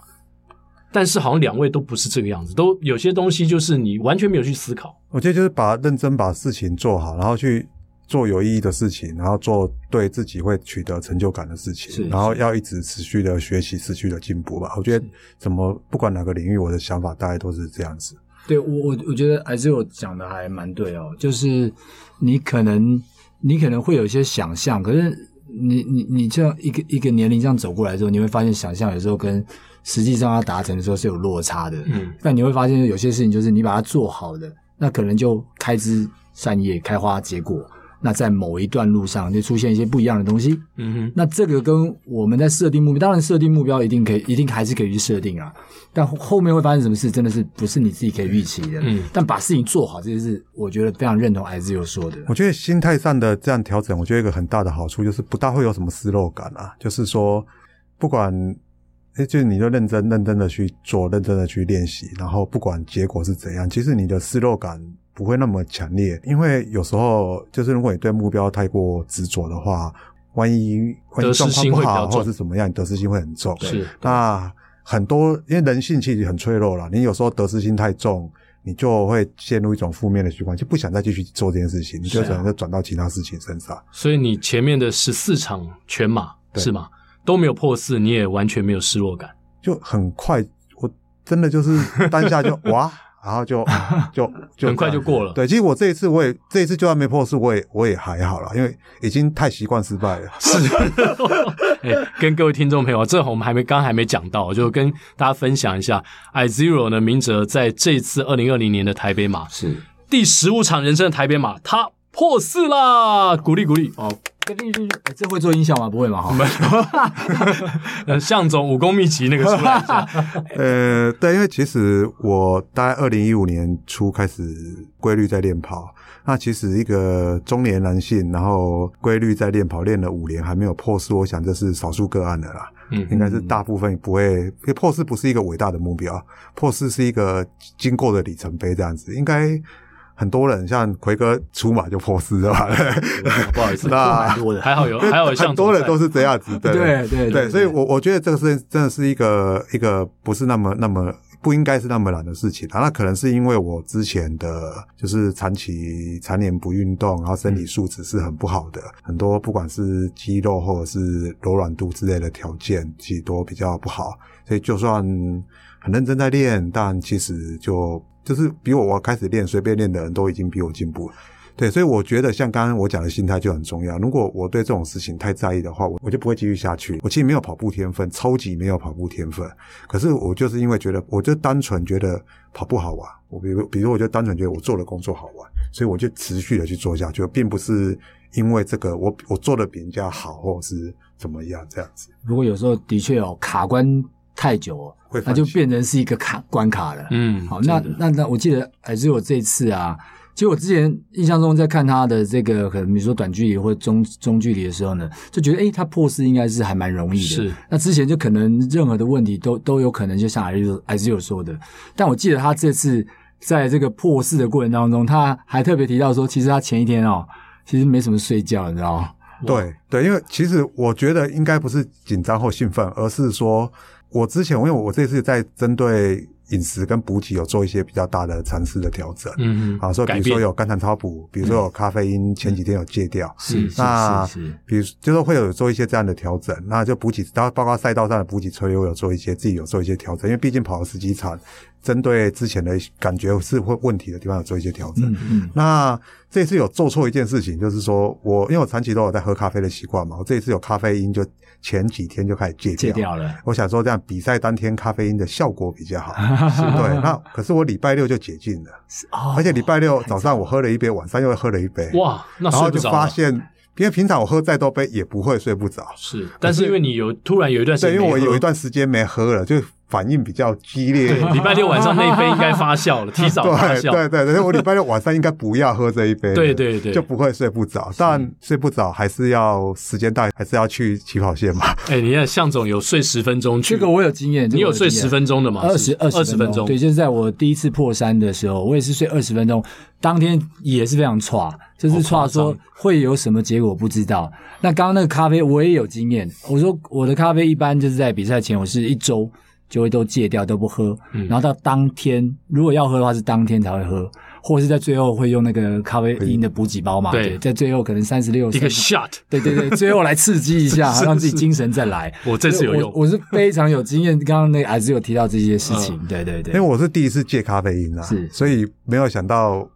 [SPEAKER 1] 但是好像两位都不是这个样子，都有些东西就是你完全没有去思考。
[SPEAKER 3] 我觉得就是把认真把事情做好，然后去做有意义的事情，然后做对自己会取得成就感的事情，然后要一直持续的学习，持续的进步吧。我觉得怎么不管哪个领域，我的想法大概都是这样子。
[SPEAKER 4] 对我我我觉得 IZERO 讲的还蛮对哦，就是你可能你可能会有一些想象，可是。你你你这样一个一个年龄这样走过来之后，你会发现想象有时候跟实际上要达成的时候是有落差的。嗯，但你会发现有些事情就是你把它做好的，那可能就开枝散叶、开花结果。那在某一段路上就出现一些不一样的东西。嗯哼，那这个跟我们在设定目标，当然设定目标一定可以，一定还是可以去设定啊。但后面会发生什么事，真的是不是你自己可以预期的。嗯，但把事情做好，这件事我觉得非常认同 IZERO 说的。
[SPEAKER 3] 我觉得心态上的这样调整，我觉得一个很大的好处就是不大会有什么失落感啊。就是说，不管哎，就是你就认真认真的去做，认真的去练习，然后不管结果是怎样，其实你的失落感。不会那么强烈，因为有时候就是如果你对目标太过执着的话，万一万一状况不好或者是怎么样，你得失心会很重。
[SPEAKER 1] 是，
[SPEAKER 3] 那很多因为人性其实很脆弱了，你有时候得失心太重，你就会陷入一种负面的习惯，就不想再继续做这件事情，你就可能就转到其他事情身上。
[SPEAKER 1] 所以你前面的十四场全马是吗？都没有破四，你也完全没有失落感，
[SPEAKER 3] 就很快，我真的就是当下就 哇。然后就 就就
[SPEAKER 1] 很快就过了。
[SPEAKER 3] 对，其实我这一次我也这一次就算没破四，我也我也还好了，因为已经太习惯失败了。
[SPEAKER 1] 是，哎，跟各位听众朋友，这我们还没刚还没讲到，就跟大家分享一下，IZERO 呢，明哲在这次二零二零年的台北马
[SPEAKER 4] 是
[SPEAKER 1] 第十五场人生的台北马，他破四啦，鼓励鼓励哦。
[SPEAKER 4] 这会做音效吗？不会吗？哈，
[SPEAKER 1] 呃，向总武功秘籍那个出来一下。
[SPEAKER 3] 呃，对，因为其实我大概二零一五年初开始规律在练跑，那其实一个中年男性，然后规律在练跑，练了五年还没有破四，我想这是少数个案的啦。嗯，应该是大部分不会，因为破四不是一个伟大的目标，破四是一个经过的里程碑，这样子应该。很多人像奎哥出马就破四了吧？
[SPEAKER 1] 不好意思，那还好有，还有像
[SPEAKER 3] 很多人都是这样子，对
[SPEAKER 4] 对对对，
[SPEAKER 3] 所以我我觉得这个是真的是一个一个不是那么那么不应该是那么难的事情啊。那可能是因为我之前的就是长期常年不运动，然后身体素质是很不好的，很多不管是肌肉或者是柔软度之类的条件其实都比较不好，所以就算很认真在练，但其实就。就是比我我开始练随便练的人都已经比我进步了，对，所以我觉得像刚刚我讲的心态就很重要。如果我对这种事情太在意的话，我我就不会继续下去。我其实没有跑步天分，超级没有跑步天分。可是我就是因为觉得，我就单纯觉得跑步好玩。我比如比如我就单纯觉得我做的工作好玩，所以我就持续的去做下去，并不是因为这个我我做的比人家好，或者是怎么样这样子。
[SPEAKER 4] 如果有时候的确有卡关。太久，那就变成是一个卡关卡了。
[SPEAKER 1] 嗯，
[SPEAKER 4] 好，那那那我记得还是我这次啊。其实我之前印象中在看他的这个可能比如说短距离或中中距离的时候呢，就觉得诶他破四应该是还蛮容易的。
[SPEAKER 1] 是，
[SPEAKER 4] 那之前就可能任何的问题都都有可能，就像还是还是有说的。但我记得他这次在这个破四的过程当中，他还特别提到说，其实他前一天哦，其实没什么睡觉，你知道吗？
[SPEAKER 3] 对对，因为其实我觉得应该不是紧张或兴奋，而是说我之前因为我这次在针对。饮食跟补给有做一些比较大的尝试的调整，
[SPEAKER 1] 嗯嗯，
[SPEAKER 3] 好，所以比如说有肝糖超补，比如说有咖啡因，前几天有戒掉，
[SPEAKER 1] 是
[SPEAKER 3] 那
[SPEAKER 1] 是是，
[SPEAKER 3] 比如就是会有做一些这样的调整，那就补给，然后包括赛道上的补给策略，我有做一些自己有做一些调整，因为毕竟跑了十几场。针对之前的感觉是会问题的地方有做一些调整。
[SPEAKER 4] 嗯嗯。
[SPEAKER 3] 那这次有做错一件事情，就是说我因为我长期都有在喝咖啡的习惯嘛，我这一次有咖啡因就前几天就开始戒掉。
[SPEAKER 4] 戒掉了。
[SPEAKER 3] 我想说这样比赛当天咖啡因的效果比较好。对。那可是我礼拜六就解禁了。
[SPEAKER 4] 哦。
[SPEAKER 3] 而且礼拜六早上我喝了一杯，晚上又喝了一杯。
[SPEAKER 1] 哇，那睡不着。
[SPEAKER 3] 然后就发现，因为平常我喝再多杯也不会睡不着。
[SPEAKER 1] 是。但是因为你有突然有一段时间，
[SPEAKER 3] 对，因为我有一段时间没喝了，就。反应比较激烈。
[SPEAKER 1] 对，礼拜六晚上那一杯应该发酵了，提早发酵。
[SPEAKER 3] 对对对，我礼拜六晚上应该不要喝这一杯。
[SPEAKER 1] 对 对对，
[SPEAKER 3] 就不会睡不着。但睡不着还是要时间到，还是要去起跑线嘛。
[SPEAKER 1] 哎，你看向总有睡十分钟，
[SPEAKER 4] 这个我有经验。
[SPEAKER 1] 你有睡十分钟的吗？
[SPEAKER 4] 二十二十分钟。对，就是在我第一次破三的时候，我也是睡二十分钟。当天也是非常差，就是差说会有什么结果不知道。那刚刚那个咖啡我也有经验。我说我的咖啡一般就是在比赛前，我是一周。就会都戒掉，都不喝，然后到当天如果要喝的话，是当天才会喝，或者是在最后会用那个咖啡因的补给包嘛？对，在最后可能三十六一
[SPEAKER 1] 个 shot，
[SPEAKER 4] 对对对，最后来刺激一下，让自己精神再来。
[SPEAKER 1] 我这次有用，
[SPEAKER 4] 我是非常有经验。刚刚那个还是有提到这些事情，对对对，
[SPEAKER 3] 因为我是第一次戒咖啡因啊，是，所以没有想到。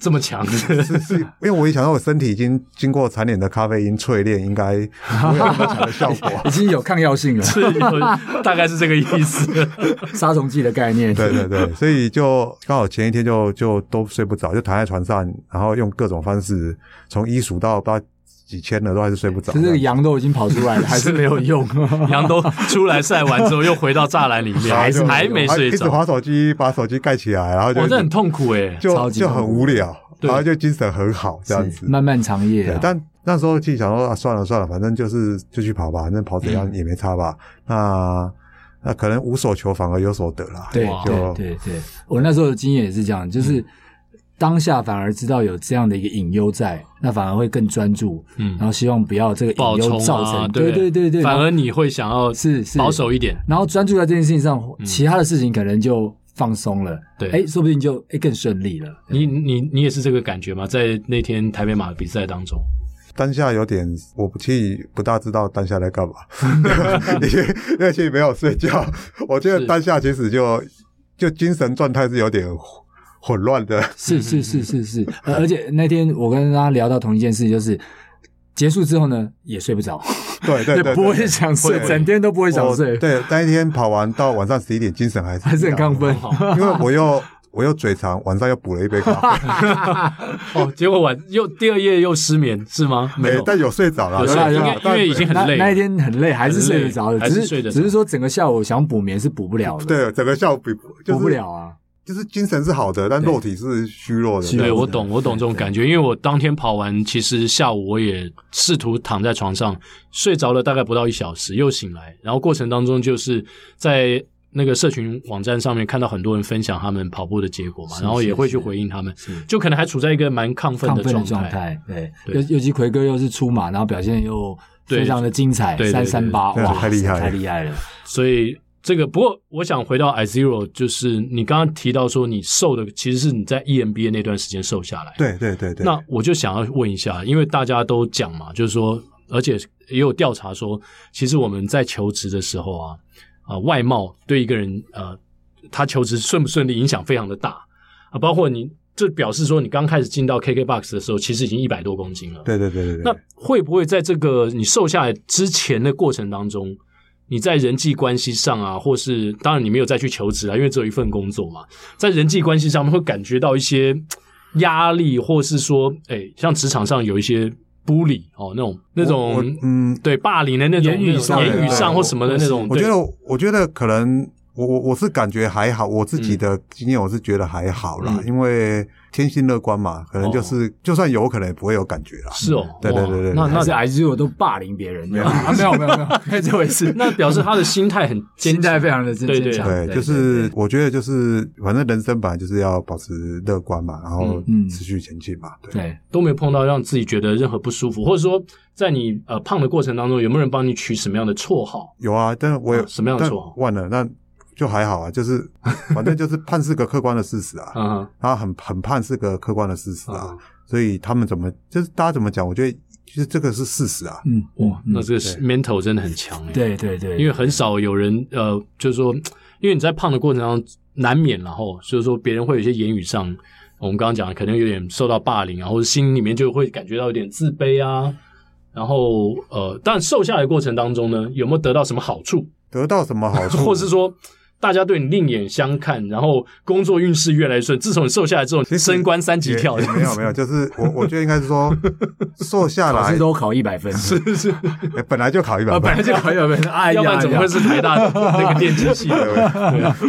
[SPEAKER 1] 这么强。
[SPEAKER 3] 是是是，因为我一想到我身体已经经过残联的咖啡因淬炼，应该没有那么强的效果，
[SPEAKER 4] 已经有抗药性了，
[SPEAKER 1] 大概是这个意思，
[SPEAKER 4] 杀虫剂的概念。
[SPEAKER 3] 对对对，所以就刚好前一天就就都睡不着，就躺在床上，然后用各种方式从一数到到几千了，都还是睡不着。
[SPEAKER 4] 可是这个羊都已经跑出来了，还是没有用。
[SPEAKER 1] 羊都出来晒完之后，又回到栅栏里面，还是还没睡着。
[SPEAKER 3] 一直滑手机，把手机盖起来，然后就。
[SPEAKER 1] 我这很痛苦诶，
[SPEAKER 3] 就就很无聊，然后就精神很好，这样子。
[SPEAKER 4] 漫漫长夜。
[SPEAKER 3] 但那时候就想说，啊，算了算了，反正就是就去跑吧，反正跑怎样也没差吧。那那可能无所求，反而有所得啦。
[SPEAKER 4] 对对对对，我那时候的经验也是这样，就是。当下反而知道有这样的一个隐忧在，那反而会更专注，嗯，然后希望不要这个隐忧造成，啊、对对对？对，
[SPEAKER 1] 反而你会想要是保守一点，
[SPEAKER 4] 然后专注在这件事情上，其他的事情可能就放松了，对，哎，说不定就哎更顺利了。
[SPEAKER 1] 你你你也是这个感觉吗？在那天台北马的比赛当中，
[SPEAKER 3] 当下有点，我不去不大知道当下在干嘛，因为因为其实没有睡觉，我觉得当下其实就就精神状态是有点。混乱的，
[SPEAKER 4] 是是是是是，而且那天我跟他聊到同一件事，就是结束之后呢，也睡不着，
[SPEAKER 3] 对对 对，
[SPEAKER 4] 不会想睡，整天都不会想睡。
[SPEAKER 3] 对，那一天跑完到晚上十一点，精神还是
[SPEAKER 4] 还是很亢奋，
[SPEAKER 3] 因为我又我又嘴馋，晚上又补了一杯咖啡。
[SPEAKER 1] 哦，结果晚又第二夜又失眠是吗？没有，
[SPEAKER 3] 但有睡着了，
[SPEAKER 1] 有睡，因为因为已经很累，
[SPEAKER 4] 那一天很累，还是睡得着的，只是只是说整个下午想补眠是补不了的，
[SPEAKER 3] 对，整个下午补
[SPEAKER 4] 补不了啊。
[SPEAKER 3] 就是精神是好的，但肉体是虚弱的。
[SPEAKER 1] 对，我懂，我懂这种感觉，因为我当天跑完，其实下午我也试图躺在床上睡着了，大概不到一小时，又醒来，然后过程当中就是在那个社群网站上面看到很多人分享他们跑步的结果嘛，然后也会去回应他们，就可能还处在一个蛮亢奋的状态。
[SPEAKER 4] 对，尤尤其奎哥又是出马，然后表现又非常的精彩，三三八，哇，
[SPEAKER 3] 太厉害，
[SPEAKER 4] 太厉害了，
[SPEAKER 1] 所以。这个不过，我想回到 iZero，就是你刚刚提到说你瘦的其实是你在 EMBA 那段时间瘦下来。
[SPEAKER 3] 对对对对。
[SPEAKER 1] 那我就想要问一下，因为大家都讲嘛，就是说，而且也有调查说，其实我们在求职的时候啊，啊、呃，外貌对一个人呃，他求职顺不顺利影响非常的大啊。包括你这表示说，你刚开始进到 KKBOX 的时候，其实已经一百多公斤了。
[SPEAKER 3] 对对对对对。
[SPEAKER 1] 那会不会在这个你瘦下来之前的过程当中？你在人际关系上啊，或是当然你没有再去求职啊，因为只有一份工作嘛，在人际关系上面会感觉到一些压力，或是说，哎，像职场上有一些 bully 哦，那种那种
[SPEAKER 3] 嗯，
[SPEAKER 1] 对霸凌的那种
[SPEAKER 4] 言语上
[SPEAKER 1] 言语上或什么的那种。
[SPEAKER 3] 我觉得，我觉得可能我我我是感觉还好，我自己的经验我是觉得还好啦，因为。天性乐观嘛，可能就是、哦、就算有可能也不会有感觉啦。是
[SPEAKER 1] 哦，
[SPEAKER 3] 对对对对，
[SPEAKER 1] 那那
[SPEAKER 4] 是 IZero 都霸凌别人，没有 没有没有没有 这回事。
[SPEAKER 1] 那表示他的心态很
[SPEAKER 4] 心态非常的坚强。对
[SPEAKER 3] 对对，就是我觉得就是反正人生本来就是要保持乐观嘛，然后持续前进嘛。对，
[SPEAKER 1] 对，都没有碰到让自己觉得任何不舒服，或者说在你呃胖的过程当中，有没有人帮你取什么样的绰号？
[SPEAKER 3] 有啊，但是我有、
[SPEAKER 1] 啊、什么样的绰号？
[SPEAKER 3] 忘了那。就还好啊，就是 反正就是判是个客观的事实啊，然后很很判是个客观的事实啊，所以他们怎么就是大家怎么讲，我觉得其实这个是事实啊。
[SPEAKER 1] 嗯，哇，那这个 mental 真的很强哎。
[SPEAKER 4] 对对对，
[SPEAKER 1] 因为很少有人呃，就是说，因为你在胖的过程当中难免，然后所以说别人会有一些言语上，我们刚刚讲的可能有点受到霸凌啊，或者心里面就会感觉到有点自卑啊。然后呃，但瘦下来的过程当中呢，有没有得到什么好处？
[SPEAKER 3] 得到什么好处？
[SPEAKER 1] 或是说？大家对你另眼相看，然后工作运势越来越顺。自从你瘦下来之后，升官三级跳。
[SPEAKER 3] 没有没有，就是我我觉得应该是说瘦下来，
[SPEAKER 4] 考试都考一百分，
[SPEAKER 1] 是是，
[SPEAKER 3] 本来就考一百分，
[SPEAKER 4] 本来就考一百分，哎呀，
[SPEAKER 1] 要不然怎么会是台大的 那个电机系？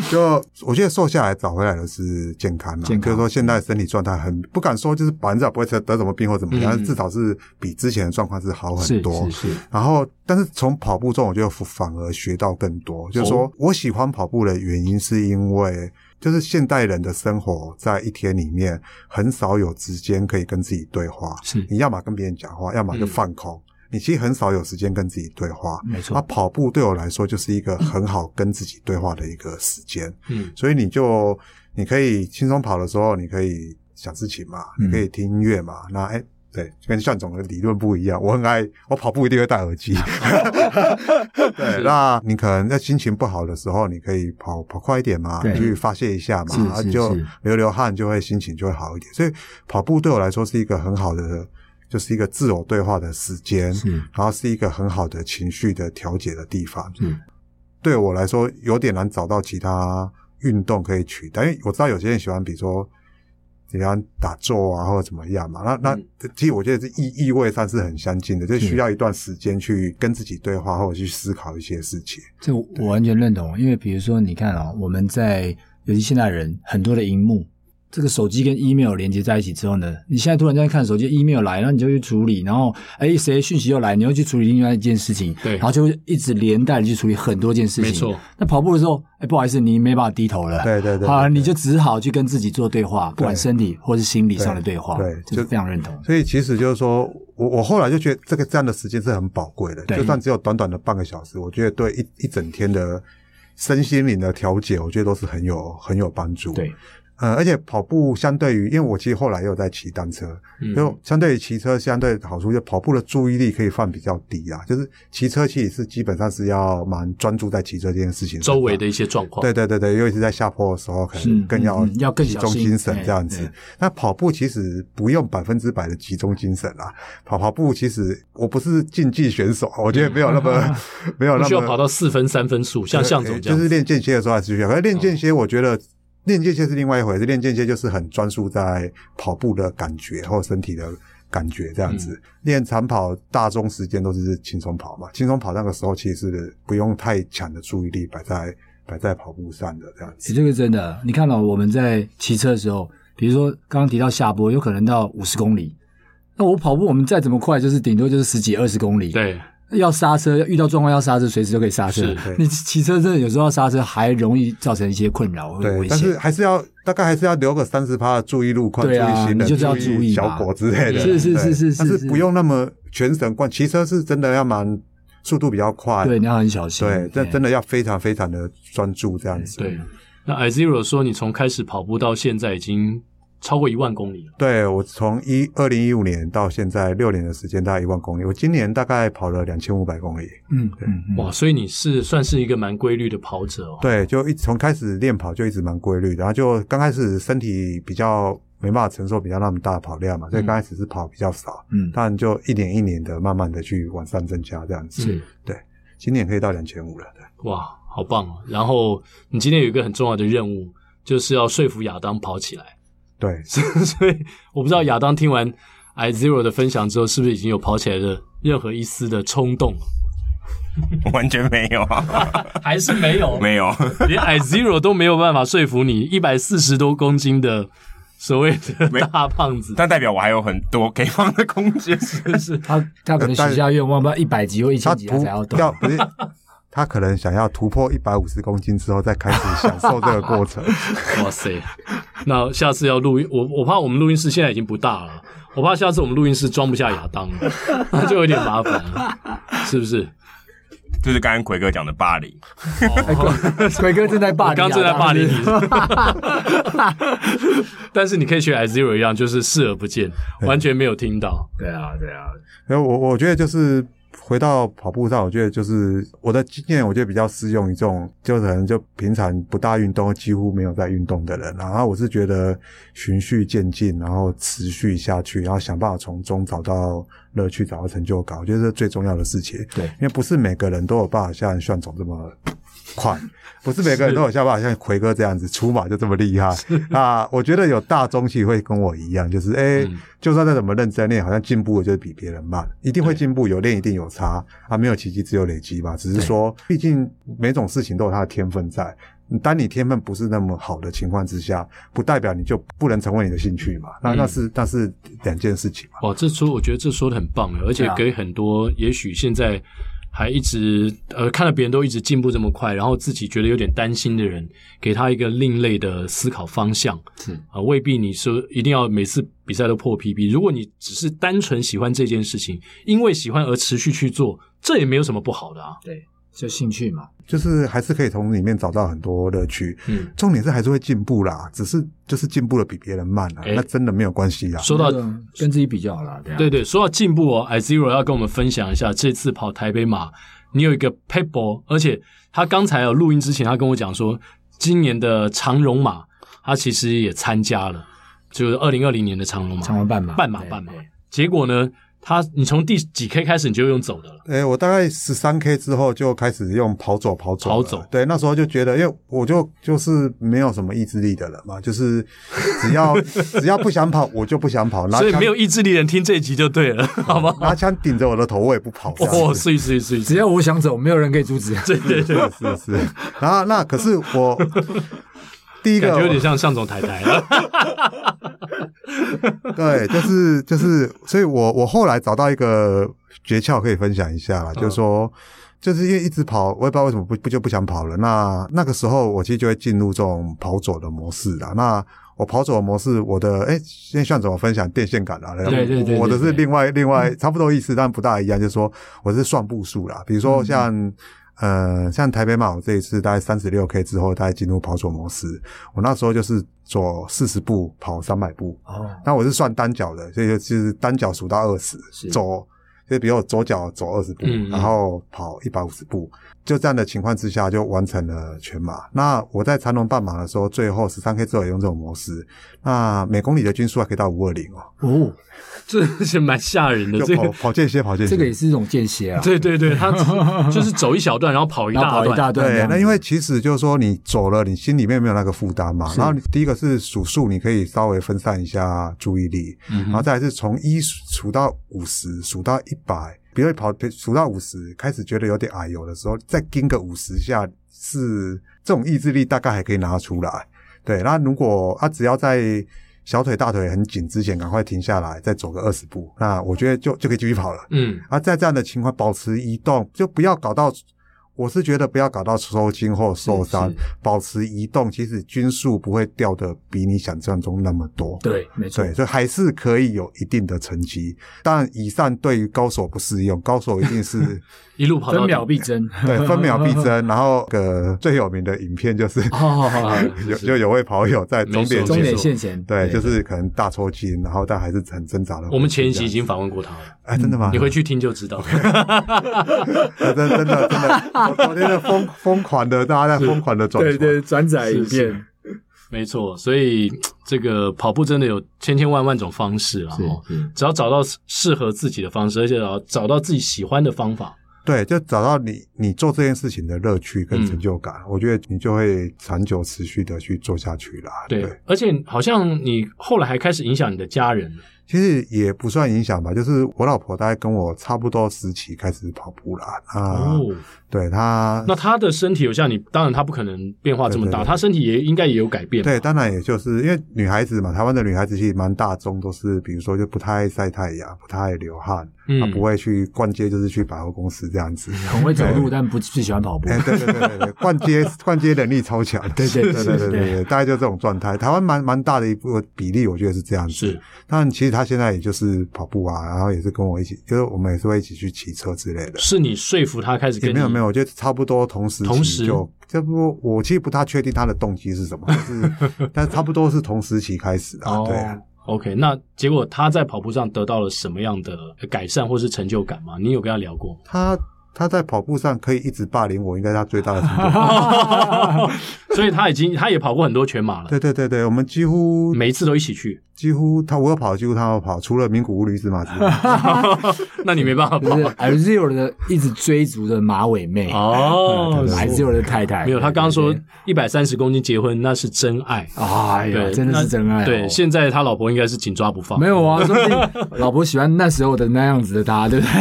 [SPEAKER 3] 就我觉得瘦下来找回来的是健康嘛，就是说现在身体状态很不敢说就是百分之百不会得得什么病或怎么样，但至少是比之前的状况是好很多。
[SPEAKER 4] 是是。
[SPEAKER 3] 然后，但是从跑步中，我就反而学到更多，就是说我喜欢跑步。的原因是因为，就是现代人的生活在一天里面很少有时间可以跟自己对话。
[SPEAKER 1] 是，
[SPEAKER 3] 你要么跟别人讲话，要么就放空。嗯、你其实很少有时间跟自己对话。
[SPEAKER 1] 没错。
[SPEAKER 3] 那跑步对我来说就是一个很好跟自己对话的一个时间。
[SPEAKER 1] 嗯，
[SPEAKER 3] 所以你就你可以轻松跑的时候，你可以想事情嘛，嗯、你可以听音乐嘛。那哎。对，跟向总的理论不一样。我很爱，我跑步一定会戴耳机。对，那你可能在心情不好的时候，你可以跑跑快一点嘛，你去发泄一下嘛，就流流汗，就会心情就会好一点。所以跑步对我来说是一个很好的，就是一个自我对话的时间，然后是一个很好的情绪的调节的地方。
[SPEAKER 1] 嗯，
[SPEAKER 3] 对我来说有点难找到其他运动可以取代，因为我知道有些人喜欢，比如说。怎样打坐啊，或者怎么样嘛？那那其实我觉得这意意味上是很相近的，就需要一段时间去跟自己对话，或者去思考一些事情。
[SPEAKER 4] 这我完全认同，因为比如说你看啊、哦，我们在尤其现代人很多的荧幕。这个手机跟 email 连接在一起之后呢，你现在突然间看手机 email 来，然后你就去处理，然后哎谁讯息又来，你又去处理另外一件事情，
[SPEAKER 1] 对，
[SPEAKER 4] 然后就会一直连带的去处理很多件事情。
[SPEAKER 1] 没错。
[SPEAKER 4] 那跑步的时候，哎不好意思，你没办法低头了，
[SPEAKER 3] 对对对，
[SPEAKER 4] 好，你就只好去跟自己做对话，不管身体或是心理上的对话，
[SPEAKER 3] 对，
[SPEAKER 4] 就非常认同。
[SPEAKER 3] 所以其实就是说我我后来就觉得这个这样的时间是很宝贵的，就算只有短短的半个小时，我觉得对一一整天的身心灵的调节，我觉得都是很有很有帮助。
[SPEAKER 4] 对。
[SPEAKER 3] 呃，而且跑步相对于，因为我其实后来也有在骑单车，嗯，就相对于骑车，相对好处就跑步的注意力可以放比较低啊。就是骑车其实是基本上是要蛮专注在骑车这件事情，
[SPEAKER 1] 周围的一些状况。
[SPEAKER 3] 对对对对，尤其是在下坡的时候，可能更要
[SPEAKER 4] 要更集
[SPEAKER 3] 中精神这样子。那跑步其实不用百分之百的集中精神啦，跑跑步其实我不是竞技选手，我觉得没有那么没有那么
[SPEAKER 1] 需要跑到四分三分数，像向总这样，
[SPEAKER 3] 就是练间歇的时候还是需要，可是练间歇我觉得。练间歇是另外一回事，练间歇就是很专注在跑步的感觉或身体的感觉这样子。练、嗯、长跑大中时间都是轻松跑嘛，轻松跑那个时候其实是不用太强的注意力摆在摆在跑步上的这样子。
[SPEAKER 4] 这个真的，你看到我们在骑车的时候，比如说刚刚提到下坡，有可能到五十公里，那我跑步我们再怎么快，就是顶多就是十几二十公里。
[SPEAKER 1] 对。
[SPEAKER 4] 要刹车，遇到状况要刹车，随时都可以刹车。你骑车真的有时候要刹车，还容易造成一些困扰。
[SPEAKER 3] 对，但是还是要大概还是要留个三十趴的注意路况，注意行人，
[SPEAKER 4] 你就是要注意
[SPEAKER 3] 小果之类的。
[SPEAKER 4] 是是是是是，
[SPEAKER 3] 但是不用那么全神贯。骑车是真的要蛮速度比较快，
[SPEAKER 4] 对，你要很小心。
[SPEAKER 3] 对，这真的要非常非常的专注这样子。
[SPEAKER 1] 对，那 IZERO 说你从开始跑步到现在已经。超过一万公里了。
[SPEAKER 3] 对，我从一二零一五年到现在六年的时间，大概一万公里。我今年大概跑了两千五百公里。
[SPEAKER 4] 嗯，对，
[SPEAKER 1] 哇，所以你是算是一个蛮规律的跑者哦。
[SPEAKER 3] 对，就一从开始练跑就一直蛮规律的，然后就刚开始身体比较没办法承受比较那么大的跑量嘛，所以刚开始是跑比较少。
[SPEAKER 4] 嗯，
[SPEAKER 3] 但就一年一年的慢慢的去往上增加这样子。
[SPEAKER 1] 是，
[SPEAKER 3] 对，今年可以到两千五了。对，
[SPEAKER 1] 哇，好棒哦！然后你今天有一个很重要的任务，就是要说服亚当跑起来。
[SPEAKER 3] 对，
[SPEAKER 1] 所以我不知道亚当听完 iZero 的分享之后，是不是已经有跑起来的任何一丝的冲动？
[SPEAKER 2] 完全没有啊，
[SPEAKER 1] 还是没有？
[SPEAKER 2] 没有，
[SPEAKER 1] 连 iZero 都没有办法说服你，一百四十多公斤的所谓的大胖子，
[SPEAKER 2] 但代表我还有很多可以放的空间，是不是？
[SPEAKER 4] 他他可能许下愿望，不知道一百级或一千级他才要动。
[SPEAKER 3] 他可能想要突破一百五十公斤之后，再开始享受这个过程。
[SPEAKER 1] 哇塞！那下次要录音，我我怕我们录音室现在已经不大了，我怕下次我们录音室装不下亚当了，那就有点麻烦了，是不是？
[SPEAKER 2] 就是刚刚奎哥讲的霸凌。
[SPEAKER 4] 魁哥正在霸凌，
[SPEAKER 1] 刚正在霸凌你。但是你可以学 iZero 一样，就是视而不见，完全没有听到。
[SPEAKER 4] 对啊，对啊。
[SPEAKER 3] 然后我我觉得就是。回到跑步上，我觉得就是我的经验，我觉得比较适用于这种，就可能就平常不大运动，几乎没有在运动的人。然后我是觉得循序渐进，然后持续下去，然后想办法从中找到乐趣，找到成就感。我觉得这是最重要的事情。
[SPEAKER 4] 对，因
[SPEAKER 3] 为不是每个人都有办法像炫总这么。快，不是每个人都有下巴像奎哥这样子出马就这么厉害啊！我觉得有大中期会跟我一样，就是诶、欸嗯、就算再怎么认真练，好像进步就是比别人慢，一定会进步，有练一定有差啊！没有奇迹，只有累积嘛。只是说，毕竟每种事情都有它的天分在。当你天分不是那么好的情况之下，不代表你就不能成为你的兴趣嘛？那那是那是两件事情嘛。
[SPEAKER 1] 哇，这说我觉得这说的很棒，而且给很多也许现在。还一直呃看到别人都一直进步这么快，然后自己觉得有点担心的人，给他一个另类的思考方向。是啊、呃，未必你说一定要每次比赛都破 PB。如果你只是单纯喜欢这件事情，因为喜欢而持续去做，这也没有什么不好的啊。
[SPEAKER 4] 对。就兴趣嘛，
[SPEAKER 3] 就是还是可以从里面找到很多乐趣。嗯，重点是还是会进步啦，只是就是进步的比别人慢啦，欸、那真的没有关系啦。
[SPEAKER 1] 说到
[SPEAKER 4] 跟自己比较好啦，对啊，
[SPEAKER 1] 对对，说到进步哦，iZero 要跟我们分享一下这次跑台北马，你有一个 paper，而且他刚才有录音之前，他跟我讲说，今年的长荣马他其实也参加了，就是二零二零年的长荣马，
[SPEAKER 4] 长荣半马，
[SPEAKER 1] 半马半马，结果呢？他，你从第几 K 开始你就用走的了？
[SPEAKER 3] 哎、欸、我大概十三 K 之后就开始用跑走跑走。
[SPEAKER 1] 跑走。
[SPEAKER 3] 对，那时候就觉得，因为我就就是没有什么意志力的人嘛，就是只要 只要不想跑，我就不想跑。
[SPEAKER 1] 所以没有意志力的人听这一集就对了，好吗？
[SPEAKER 3] 拿枪顶着我的头，我也不跑。
[SPEAKER 1] 哦，是是是，
[SPEAKER 4] 只要我想走，没有人可以阻止。
[SPEAKER 1] 对对对，
[SPEAKER 3] 是是。然后那可是我。第一个
[SPEAKER 1] 有点像向总太太了，
[SPEAKER 3] 对，就是就是，所以我我后来找到一个诀窍可以分享一下啦，就是说，就是因为一直跑，我也不知道为什么不不就不想跑了。那那个时候我其实就会进入这种跑走的模式啦。那我跑走的模式，我的哎，先向总分享电线杆啦，
[SPEAKER 1] 对对对，
[SPEAKER 3] 我的是另外另外差不多意思，但不大一样，就是说我是算步数啦，比如说像。呃，像台北马，我这一次大概三十六 K 之后，大概进入跑左模式。我那时候就是左四十步，跑三百步。哦，那我是算单脚的，所以就是单脚数到二十，左，就比如我左脚走二十步，嗯嗯，然后跑一百五十步，就这样的情况之下就完成了全马。那我在长隆半马的时候，最后十三 K 之后也用这种模式，那每公里的均速还可以到五二零哦。
[SPEAKER 1] 哦。这是蛮吓人的，这个
[SPEAKER 3] 跑间歇，跑间歇，
[SPEAKER 4] 这个也是一种间歇啊。
[SPEAKER 1] 对对对，他就是走一小段，然后跑一大段。
[SPEAKER 4] 一大段。
[SPEAKER 3] 对，那因为其实就是说，你走了，你心里面没有那个负担嘛。然后你第一个是数数，你可以稍微分散一下注意力。嗯。然后再来是从一数到五十，数到一百，比如跑数到五十，开始觉得有点矮油的时候，再跟个五十下，是这种意志力大概还可以拿出来。对，那如果他只要在。小腿、大腿很紧之前，赶快停下来，再走个二十步。那我觉得就就可以继续跑了。嗯，而在这样的情况，保持移动，就不要搞到。我是觉得不要搞到抽筋或受伤，保持移动，其实均速不会掉的比你想象中那么多。
[SPEAKER 4] 对，没错，
[SPEAKER 3] 对，所以还是可以有一定的成绩。但，以上对于高手不适用，高手一定是
[SPEAKER 1] 一路跑
[SPEAKER 4] 分秒必争。
[SPEAKER 3] 对，分秒必争。然后个最有名的影片就是，有就有位跑友在终点
[SPEAKER 4] 终点线前，
[SPEAKER 3] 对，就是可能大抽筋，然后但还是很挣扎的。
[SPEAKER 1] 我们前一集已经访问过他了，
[SPEAKER 3] 哎，真的吗？
[SPEAKER 1] 你回去听就知道。
[SPEAKER 3] 真真的真的。昨天的疯疯狂的，大家在疯狂的转
[SPEAKER 4] 对对转载影片，
[SPEAKER 1] 没错。所以这个跑步真的有千千万万种方式啊！只要找到适合自己的方式，而且要找到自己喜欢的方法，
[SPEAKER 3] 对，就找到你你做这件事情的乐趣跟成就感，嗯、我觉得你就会长久持续的去做下去啦。
[SPEAKER 1] 对，对而且好像你后来还开始影响你的家人。
[SPEAKER 3] 其实也不算影响吧，就是我老婆大概跟我差不多时期开始跑步啦。啊，哦、对他，
[SPEAKER 1] 那他的身体有像你，当然他不可能变化这么大，对对对，她身体也应该也有改变。
[SPEAKER 3] 对，当然也就是因为女孩子嘛，台湾的女孩子其实蛮大众，都是比如说就不太爱晒太阳，不太爱流汗。他不会去逛街，就是去百货公司这样子。
[SPEAKER 4] 很会走路，但不不喜欢跑步。
[SPEAKER 3] 对对对对对，逛街逛街能力超强。对对对对对对，大概就这种状态。台湾蛮蛮大的一部分比例，我觉得是这样子。是，但其实他现在也就是跑步啊，然后也是跟我一起，就是我们也是会一起去骑车之类的。
[SPEAKER 1] 是你说服他开始跟？
[SPEAKER 3] 没有没有，我觉得差不多同时同时就，这不我其实不太确定他的动机是什么，但是但差不多是同时期开始啊，对。
[SPEAKER 1] OK，那结果他在跑步上得到了什么样的改善或是成就感吗？你有跟他聊过？
[SPEAKER 3] 他。他在跑步上可以一直霸凌我，应该是他最大的成
[SPEAKER 1] 就。所以他已经，他也跑过很多全马了。
[SPEAKER 3] 对对对对，我们几乎
[SPEAKER 1] 每一次都一起去。
[SPEAKER 3] 几乎他我要跑，几乎他要跑，除了名古屋驴子马之外。
[SPEAKER 1] 那你没办法跑。
[SPEAKER 4] Iziro 的一直追逐着马尾妹哦，I zero 的太太。
[SPEAKER 1] 没有，他刚刚说一百三十公斤结婚，那是真爱。
[SPEAKER 4] 哎呀，真的是真爱。
[SPEAKER 1] 对，现在他老婆应该是紧抓不放。
[SPEAKER 4] 没有啊，说不定老婆喜欢那时候的那样子的他，对不对？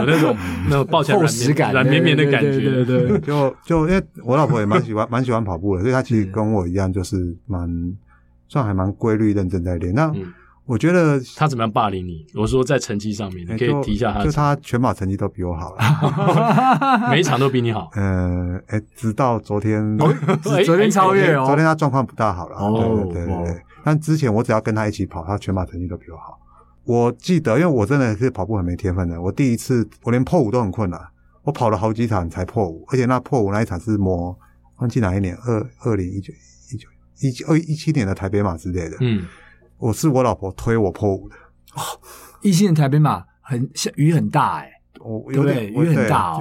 [SPEAKER 1] 有那种那种抱起来。实感软绵绵的感觉，
[SPEAKER 4] 对对对，
[SPEAKER 3] 就就因为我老婆也蛮喜欢蛮喜欢跑步的，所以她其实跟我一样，就是蛮算还蛮规律认真在练。那我觉得
[SPEAKER 1] 她怎么样霸凌你？我说在成绩上面，你可以提一下她。
[SPEAKER 3] 就她全马成绩都比我好了，
[SPEAKER 1] 每一场都比你好。
[SPEAKER 3] 嗯，哎，直到昨天，
[SPEAKER 4] 昨天超越哦。
[SPEAKER 3] 昨天她状况不大好了。哦，对对对。但之前我只要跟她一起跑，她全马成绩都比我好。我记得，因为我真的是跑步很没天分的，我第一次我连破五都很困难。我跑了好几场才破五，而且那破五那一场是摸忘记哪一年，二二零一九一九一九二一七年的台北马之类的。嗯，我是我老婆推我破五的。
[SPEAKER 4] 哦，一七年台北马很下雨很大哎，我有点雨很大哦，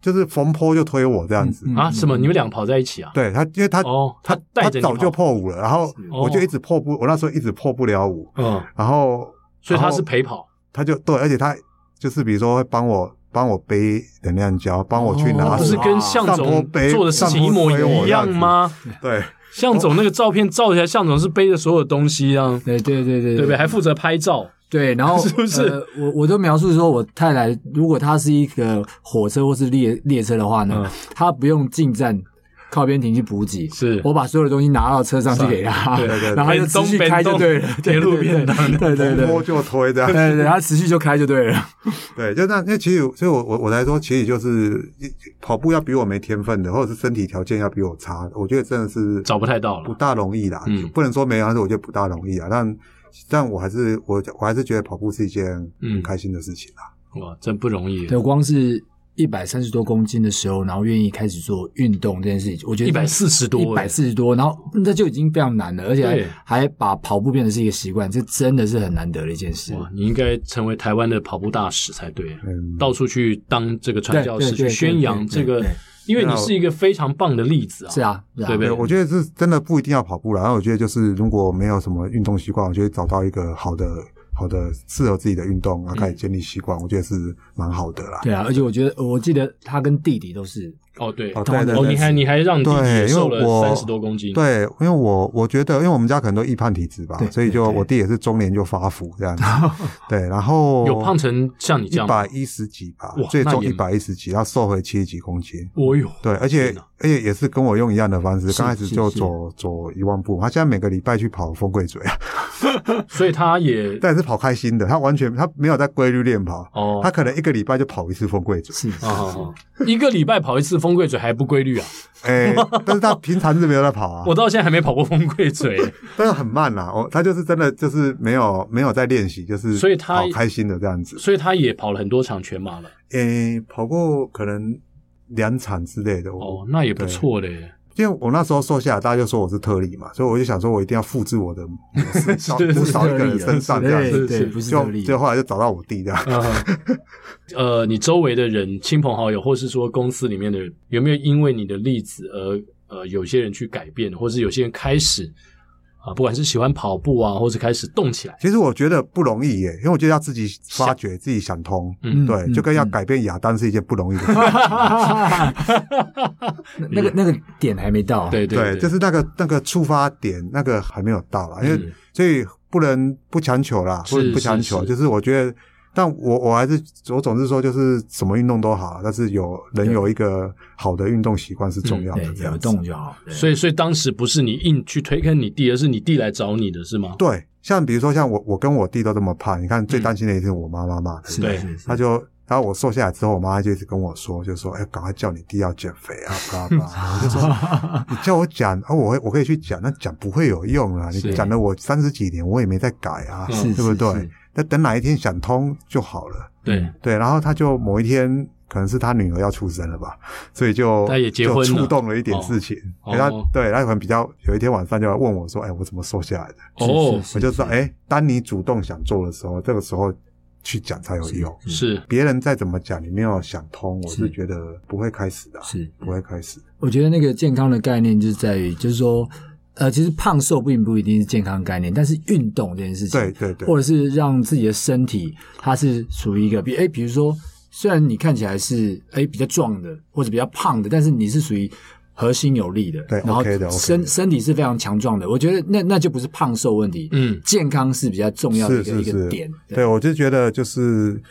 [SPEAKER 3] 就就是逢坡就推我这样子
[SPEAKER 1] 啊？什么？你们俩跑在一起啊？
[SPEAKER 3] 对他，因为他哦，他他早就破五了，然后我就一直破不，我那时候一直破不了五。嗯，然后
[SPEAKER 1] 所以他是陪跑，
[SPEAKER 3] 他就对，而且他就是比如说会帮我。帮我背能量胶，帮我去拿，
[SPEAKER 1] 不是跟向总做的事情一模一样吗？
[SPEAKER 3] 对，
[SPEAKER 1] 向总那个照片照起来，向总是背着所有东西啊，
[SPEAKER 4] 对对对对，
[SPEAKER 1] 对不对？还负责拍照，
[SPEAKER 4] 对，然后 是不是？我我都描述说，我太太如果她是一个火车或是列列车的话呢，她不用进站。靠边停去补给，是。我把所有的东西拿到车上去给他，对对对，然后就持续开就对了，对路边的，对对对，
[SPEAKER 3] 摸就推这样，
[SPEAKER 4] 对对，他持续就开就对了，
[SPEAKER 3] 对，就那那其实，所以我我我来说，其实就是跑步要比我没天分的，或者是身体条件要比我差，我觉得真的是
[SPEAKER 1] 找不太到了，
[SPEAKER 3] 不大容易啦，嗯，不能说没有，但是我觉得不大容易啊，但但我还是我我还是觉得跑步是一件很开心的事情啦，
[SPEAKER 1] 哇，真不容易，
[SPEAKER 4] 对，光是。一百三十多公斤的时候，然后愿意开始做运动这件事情，我觉得
[SPEAKER 1] 一百四十多，
[SPEAKER 4] 一百四十多，然后那就已经非常难了，而且还还把跑步变成是一个习惯，这真的是很难得的一件事。哇，
[SPEAKER 1] 你应该成为台湾的跑步大使才对，嗯、到处去当这个传教士，去宣扬这个，因为你是一个非常棒的例子啊。
[SPEAKER 4] 是啊，
[SPEAKER 3] 对不对？我觉得是真的不一定要跑步了，然后我觉得就是如果没有什么运动习惯，我觉得找到一个好的。好的，适合自己的运动，然后开始建立习惯，嗯、我觉得是蛮好的啦。
[SPEAKER 4] 对啊，而且我觉得，我记得他跟弟弟都是
[SPEAKER 1] 哦，对，哦，对，哦，你还你还让弟弟瘦了三十多公斤，
[SPEAKER 3] 对，因为我我觉得，因为我们家可能都易胖体质吧，所以就我弟也是中年就发福这样子，对，然后
[SPEAKER 1] 有胖成像你这样一
[SPEAKER 3] 百一十几吧，最重一百一十几，然后瘦回七十几公斤，
[SPEAKER 1] 哦哟，
[SPEAKER 3] 对，而且。而且也是跟我用一样的方式，刚开始就走走一万步。他现在每个礼拜去跑风柜嘴啊，
[SPEAKER 1] 所以他也
[SPEAKER 3] 但是跑开心的，他完全他没有在规律练跑哦，他可能一个礼拜就跑一次风柜嘴，是啊，
[SPEAKER 1] 一个礼拜跑一次风柜嘴还不规律啊？
[SPEAKER 3] 哎，但是他平常是没有在跑啊，
[SPEAKER 1] 我到现在还没跑过风柜嘴，
[SPEAKER 3] 但是很慢啦，哦，他就是真的就是没有没有在练习，就是所以他跑开心的这样子，
[SPEAKER 1] 所以他也跑了很多场全马了，
[SPEAKER 3] 诶，跑过可能。两场之类的
[SPEAKER 1] 哦，那也不错嘞。
[SPEAKER 3] 因为我那时候瘦下来，大家就说我是特例嘛，所以我就想说，我一定要复制我的模式，不少一个人身上这样子，对，不是特例就后来就找到我弟这样。
[SPEAKER 1] 呃，你周围的人、亲朋好友，或是说公司里面的人，有没有因为你的例子而呃，有些人去改变，或是有些人开始？啊，不管是喜欢跑步啊，或者开始动起来，
[SPEAKER 3] 其实我觉得不容易耶，因为我觉得要自己发掘、自己想通，嗯，对，就跟要改变亚当是一件不容易的事。情。
[SPEAKER 4] 那个那个点还没到，
[SPEAKER 1] 对对，对，
[SPEAKER 3] 对，就是那个那个触发点，那个还没有到啦，因为、嗯、所以不能不强求啦，不能不强求，就是我觉得。但我我还是我总是说，就是什么运动都好，但是有人有一个好的运动习惯是重要的，
[SPEAKER 4] 有动就好。
[SPEAKER 1] 所以所以当时不是你硬去推开你弟，而是你弟来找你的是吗？
[SPEAKER 3] 对，像比如说像我我跟我弟都这么胖，你看最担心的一定是我妈妈嘛，
[SPEAKER 1] 对，
[SPEAKER 3] 他就然后我瘦下来之后，我妈就一直跟我说，就说哎，赶快叫你弟要减肥啊，爸爸，我就说你叫我讲啊，我会我可以去讲，那讲不会有用啊，你讲了我三十几年，我也没在改啊，对不对？那等哪一天想通就好了。
[SPEAKER 1] 对
[SPEAKER 3] 对，然后他就某一天可能是他女儿要出生了吧，所以就
[SPEAKER 1] 他也结婚了，
[SPEAKER 3] 就触动了一点事情。
[SPEAKER 1] 哦、
[SPEAKER 3] 他对他可能比较有一天晚上就来问我说：“哎，我怎么瘦下来的？”
[SPEAKER 1] 哦，
[SPEAKER 3] 我就说：“哎，当你主动想做的时候，这个时候去讲才有用。
[SPEAKER 1] 是
[SPEAKER 3] 别人再怎么讲，你没有想通，我是觉得不会开始的，
[SPEAKER 4] 是
[SPEAKER 3] 不会开始。
[SPEAKER 4] 我觉得那个健康的概念就是在于，就是说。呃，其实胖瘦并不一定是健康概念，但是运动这件事情，
[SPEAKER 3] 对对对，
[SPEAKER 4] 或者是让自己的身体，它是属于一个比诶，比如说，虽然你看起来是诶比较壮的，或者比较胖的，但是你是属于核心有力的，
[SPEAKER 3] 对，
[SPEAKER 4] 然
[SPEAKER 3] 后
[SPEAKER 4] 身身体是非常强壮的。我觉得那那就不是胖瘦问题，
[SPEAKER 1] 嗯，
[SPEAKER 4] 健康是比较重要的一
[SPEAKER 3] 个
[SPEAKER 4] 一个点。对，
[SPEAKER 3] 对，我就觉得就是。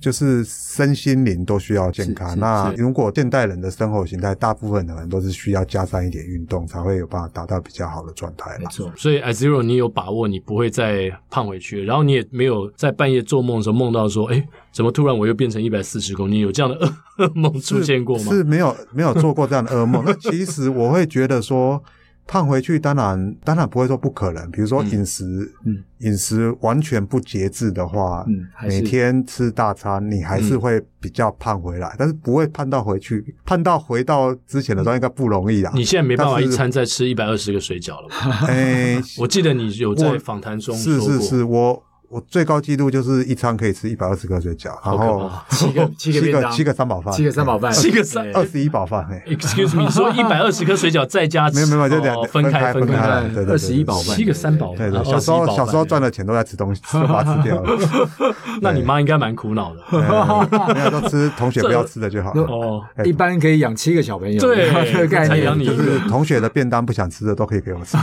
[SPEAKER 3] 就是身心灵都需要健康。那如果现代人的生活形态，大部分的人都是需要加上一点运动，才会有办法达到比较好的状态。
[SPEAKER 4] 没错。
[SPEAKER 1] 所以，IZERO，你有把握你不会再胖回去，然后你也没有在半夜做梦的时候梦到说，哎，怎么突然我又变成一百四十公斤？有这样的噩噩梦出现过吗？
[SPEAKER 3] 是，是没有没有做过这样的噩梦。那其实我会觉得说。胖回去当然当然不会说不可能，比如说饮食，嗯，饮食完全不节制的话，嗯，每天吃大餐，你还是会比较胖回来，嗯、但是不会胖到回去，胖到回到之前的时候应该不容易啊。
[SPEAKER 1] 你现在没办法一餐再吃一百二十个水饺了吧？
[SPEAKER 3] 哎，
[SPEAKER 1] 我记得你有在访谈中说过，
[SPEAKER 3] 是是是，我。我最高纪录就是一餐可以吃一百二十个水饺，然后
[SPEAKER 4] 七个 七个七个
[SPEAKER 3] 七个三宝饭，
[SPEAKER 4] 七个三宝饭，
[SPEAKER 1] 七个三
[SPEAKER 3] 二十一宝饭。
[SPEAKER 1] Excuse me，你说一百二十颗水饺再加
[SPEAKER 3] 没有没有就两
[SPEAKER 1] 分开分开，
[SPEAKER 3] 对对
[SPEAKER 4] 二十一宝饭，
[SPEAKER 1] 七个三宝饭。
[SPEAKER 3] 对对，小时候小时候赚的钱都在吃东西，都把它吃掉了。
[SPEAKER 1] 那你妈应该蛮苦恼的，
[SPEAKER 3] 没有都吃同学不要吃的就好。了。
[SPEAKER 4] 哦，一般可以养七个小朋友，
[SPEAKER 1] 对，
[SPEAKER 4] 这个概念。
[SPEAKER 3] 就是同学的便当不想吃的都可以给我吃，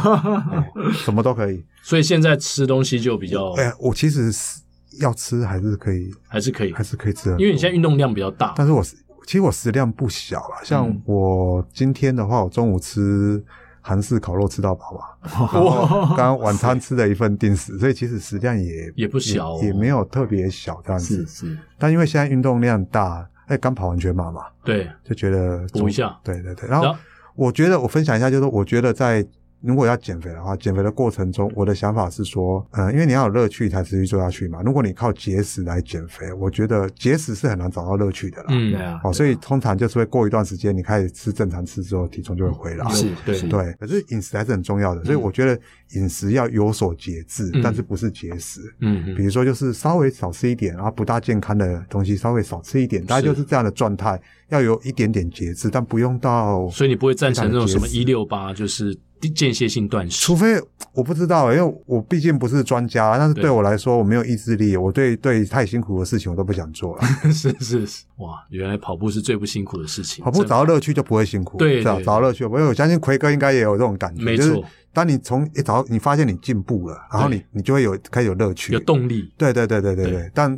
[SPEAKER 3] 什么都可以。
[SPEAKER 1] 所以现在吃东西就比较，
[SPEAKER 3] 哎，我其实是。要吃还是可以，
[SPEAKER 1] 还是可以，
[SPEAKER 3] 还是可以吃的。
[SPEAKER 1] 因为你现在运动量比较大，
[SPEAKER 3] 但是我其实我食量不小了。像我今天的话，我中午吃韩式烤肉吃到饱吧，哇！刚刚晚餐吃了一份定食，所以其实食量也
[SPEAKER 1] 也不小，
[SPEAKER 3] 也没有特别小这样子。
[SPEAKER 4] 是是。
[SPEAKER 3] 但因为现在运动量大，哎，刚跑完全马嘛，
[SPEAKER 1] 对，
[SPEAKER 3] 就觉得
[SPEAKER 1] 补一下。
[SPEAKER 3] 对对对。然后我觉得我分享一下，就是我觉得在。如果要减肥的话，减肥的过程中，我的想法是说，嗯，因为你要有乐趣才持续做下去嘛。如果你靠节食来减肥，我觉得节食是很难找到乐趣的啦。
[SPEAKER 1] 嗯，对啊。
[SPEAKER 3] 哦，所以通常就是会过一段时间，你开始吃正常吃之后，体重就会回来。
[SPEAKER 1] 是，对
[SPEAKER 3] 对。可是饮食还是很重要的，所以我觉得饮食要有所节制，但是不是节食。嗯。比如说，就是稍微少吃一点，然后不大健康的东西稍微少吃一点，大概就是这样的状态，要有一点点节制，但不用到。
[SPEAKER 1] 所以你不会赞成那种什么一六八，就是。间歇性断食，
[SPEAKER 3] 除非我不知道，因为我毕竟不是专家。但是对我来说，我没有意志力，我对对太辛苦的事情我都不想做 了。
[SPEAKER 1] 是是是，哇，原来跑步是最不辛苦的事情。
[SPEAKER 3] 跑步找到乐趣就不会辛苦，
[SPEAKER 1] 对，
[SPEAKER 3] 找到乐趣。因为我相信奎哥应该也有这种感觉，
[SPEAKER 1] 没错。
[SPEAKER 3] 当你从一找你发现你进步了，然后你你就会有开始有乐趣，
[SPEAKER 1] 有动力。
[SPEAKER 3] 对对对对对对。但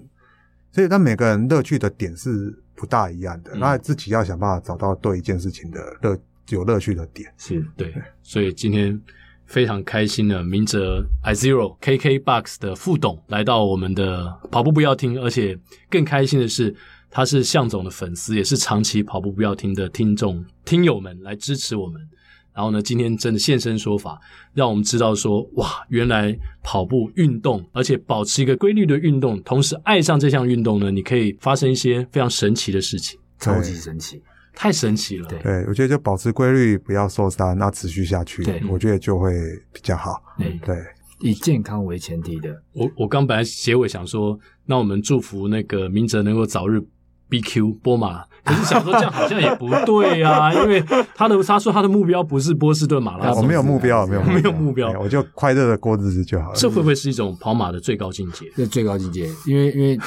[SPEAKER 3] 所以，但每个人乐趣的点是不大一样的，那自己要想办法找到对一件事情的乐有乐趣的点。
[SPEAKER 1] 是对，所以今天。非常开心的，明哲 IZERO KKBOX 的副董来到我们的跑步不要听，而且更开心的是，他是向总的粉丝，也是长期跑步不要听的听众听友们来支持我们。然后呢，今天真的现身说法，让我们知道说，哇，原来跑步运动，而且保持一个规律的运动，同时爱上这项运动呢，你可以发生一些非常神奇的事情，
[SPEAKER 4] 超级神奇。
[SPEAKER 1] 太神奇了，
[SPEAKER 3] 对，我觉得就保持规律，不要受伤，那持续下去，对，我觉得就会比较好。
[SPEAKER 4] 对，
[SPEAKER 3] 对，
[SPEAKER 4] 以健康为前提的。
[SPEAKER 1] 我我刚本来结尾想说，那我们祝福那个明哲能够早日 BQ 波马，可是想说这样好像也不对啊，因为他的他说他的目标不是波士顿马拉松，
[SPEAKER 3] 我 没有目标，没有
[SPEAKER 1] 没有目标，
[SPEAKER 3] 我就快乐的过日子就好了。
[SPEAKER 1] 这会不会是一种跑马的最高境界？
[SPEAKER 4] 这最高境界，因为因为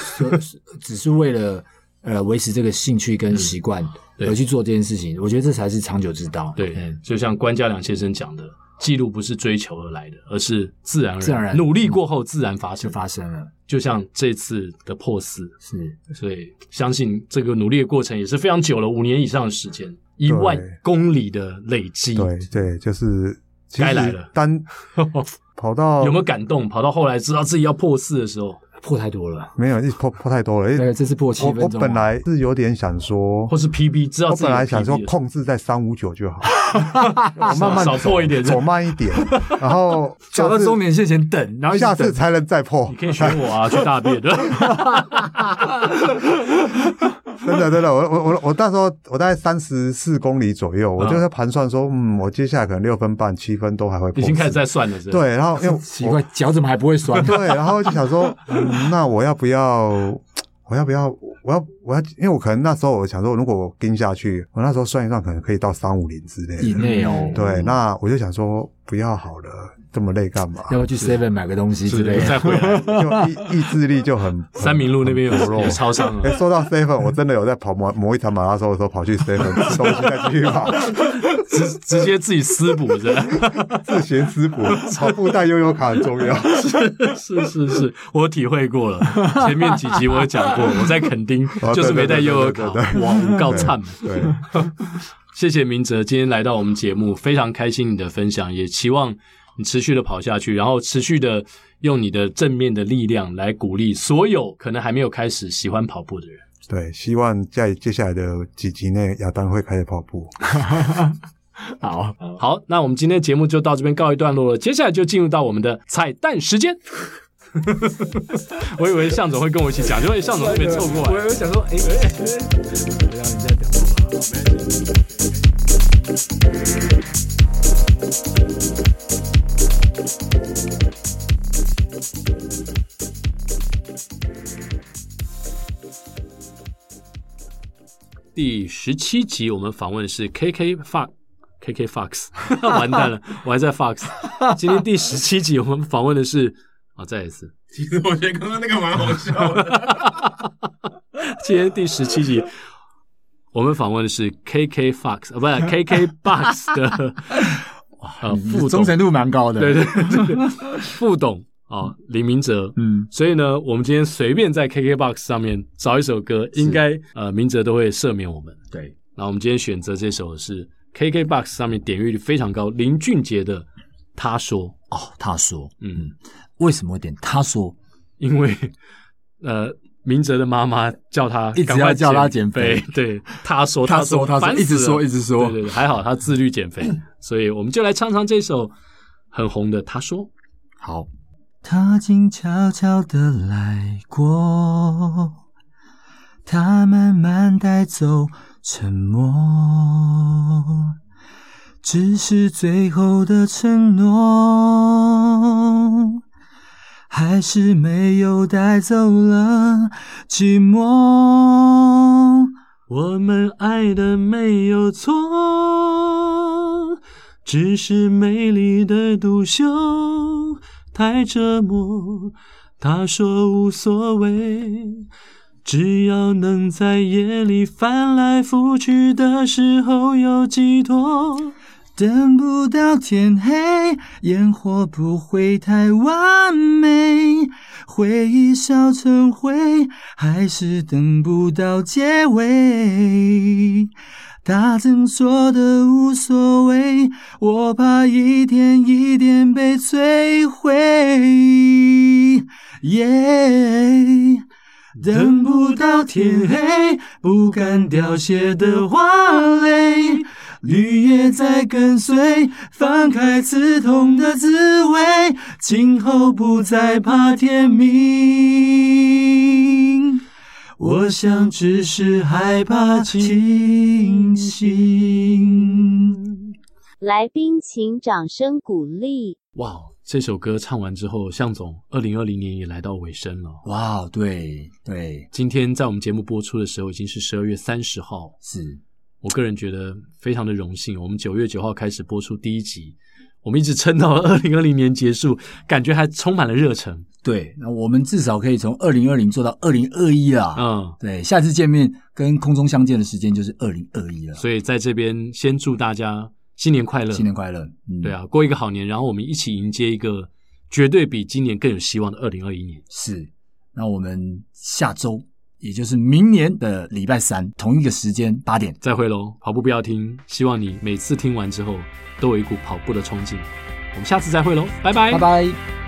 [SPEAKER 4] 只是为了 呃维持这个兴趣跟习惯。而去做这件事情，我觉得这才是长久之道。
[SPEAKER 1] 对，就像关家良先生讲的，记录不是追求而来的，而是自然而然，
[SPEAKER 4] 自然然
[SPEAKER 1] 努力过后自然发生，
[SPEAKER 4] 就发生了。
[SPEAKER 1] 就像这次的破四，
[SPEAKER 4] 是，
[SPEAKER 1] 所以相信这个努力的过程也是非常久了，五年以上的时间，一万公里的累积。
[SPEAKER 3] 对对，就是
[SPEAKER 1] 该来了。
[SPEAKER 3] 单 跑到
[SPEAKER 1] 有没有感动？跑到后来知道自己要破四的时候。
[SPEAKER 4] 破太多了，
[SPEAKER 3] 没有，一破破太多了。
[SPEAKER 4] 对，这次破七分钟。
[SPEAKER 3] 我本来是有点想说，
[SPEAKER 1] 或是 PB，知道自己 PB
[SPEAKER 3] 我本来想说控制在三五九就好，
[SPEAKER 1] 我慢慢少破一点，
[SPEAKER 3] 走慢一点，然后
[SPEAKER 4] 走到终点线前等，然后
[SPEAKER 3] 下次才能再破。
[SPEAKER 1] 你可以选我啊，去大便的。
[SPEAKER 3] 真的，真的，我我我我那时候我大概三十四公里左右，我就在盘算说，嗯，我接下来可能六分半、七分都还会破。
[SPEAKER 1] 已经开始在算了？
[SPEAKER 3] 对，然后因为
[SPEAKER 4] 奇怪，脚怎么还不会酸？
[SPEAKER 3] 对，然后就想说，嗯，那我要不要？我要不要？我要我要？因为我可能那时候我想说，如果我跟下去，我那时候算一算，可能可以到三五零之类的
[SPEAKER 4] 以内哦。
[SPEAKER 3] 对，那我就想说，不要好了。这么累干嘛？
[SPEAKER 4] 要不要去 Seven 买个东西之类的，
[SPEAKER 1] 再回来。
[SPEAKER 3] 就意意志力就很。
[SPEAKER 1] 三明路那边有有超商啊。
[SPEAKER 3] 说到 Seven，我真的有在跑某某一场马拉松的时候跑去 Seven 吃东西再继续跑，
[SPEAKER 1] 直直接自己私补着，
[SPEAKER 3] 自行私补。跑步带悠游卡很重要。
[SPEAKER 1] 是是是是，我体会过了。前面几集我有讲过，我在垦丁就是没带悠游卡，哇，我告惨。
[SPEAKER 3] 对，
[SPEAKER 1] 谢谢明哲今天来到我们节目，非常开心你的分享，也期望。你持续的跑下去，然后持续的用你的正面的力量来鼓励所有可能还没有开始喜欢跑步的人。
[SPEAKER 3] 对，希望在接下来的几集内，亚当会开始跑步。
[SPEAKER 1] 好好，那我们今天的节目就到这边告一段落了，接下来就进入到我们的彩蛋时间。我以为向总会跟我一起讲，结果向总这边凑过来。
[SPEAKER 4] 我我想说，哎、欸，哎、欸，我让你再等我。
[SPEAKER 1] 第十七集，我们访问的是 KK Fox，KK Fox，完蛋了，我还在 Fox。今天第十七集，我们访问的是啊、哦，再一次。
[SPEAKER 2] 其实我觉得刚刚那个蛮好笑的。
[SPEAKER 1] 今天第十七集，我们访问的是 KK Fox，啊，不是 KK Box 的。呃，副
[SPEAKER 4] 忠诚度蛮高的，
[SPEAKER 1] 对对对，副董啊，李明哲，嗯，所以呢，我们今天随便在 KKBOX 上面找一首歌，应该呃，明哲都会赦免我们。
[SPEAKER 4] 对，
[SPEAKER 1] 那我们今天选择这首是 KKBOX 上面点阅率非常高，林俊杰的《他说》
[SPEAKER 4] 哦，他说，嗯，为什么会点他说？
[SPEAKER 1] 因为呃，明哲的妈妈叫他
[SPEAKER 4] 一直要叫他减肥，
[SPEAKER 1] 对，他说，
[SPEAKER 4] 他说，他说，一直说，一直说，
[SPEAKER 1] 对对对，还好他自律减肥。所以我们就来唱唱这首很红的。他说：“
[SPEAKER 4] 好，他静悄悄地来过，他慢慢带走沉默，只是最后的承诺，还是没有带走了寂寞。我们爱的没有错。”只是美丽的独秀太折磨，他说无所谓，只要能在夜里翻来覆去的时候有寄托。等不到天黑，烟火不会太完美，回忆烧成灰，还是等不到结尾。他曾说的无所谓，我怕一点一点被摧毁。等不到天黑，不敢凋谢的花蕾，绿叶在跟随，放开刺痛的滋味，今后不再怕天明。我想只是害怕清醒。
[SPEAKER 5] 来宾请掌声鼓励。
[SPEAKER 1] 哇，这首歌唱完之后，向总，二零二零年也来到尾声了。
[SPEAKER 4] 哇，对对，
[SPEAKER 1] 今天在我们节目播出的时候，已经是十二月三十号。
[SPEAKER 4] 是
[SPEAKER 1] 我个人觉得非常的荣幸。我们九月九号开始播出第一集，我们一直撑到了二零二零年结束，感觉还充满了热忱。
[SPEAKER 4] 对，那我们至少可以从二零二零做到二零二一啦。
[SPEAKER 1] 嗯，
[SPEAKER 4] 对，下次见面跟空中相见的时间就是二零二一了。
[SPEAKER 1] 所以在这边先祝大家新年快乐，
[SPEAKER 4] 新年快乐。嗯，
[SPEAKER 1] 对啊，过一个好年，然后我们一起迎接一个绝对比今年更有希望的二零二一年。
[SPEAKER 4] 是，那我们下周，也就是明年的礼拜三同一个时间八点
[SPEAKER 1] 再会喽。跑步不要听，希望你每次听完之后都有一股跑步的冲劲。我们下次再会喽，拜拜，
[SPEAKER 4] 拜拜。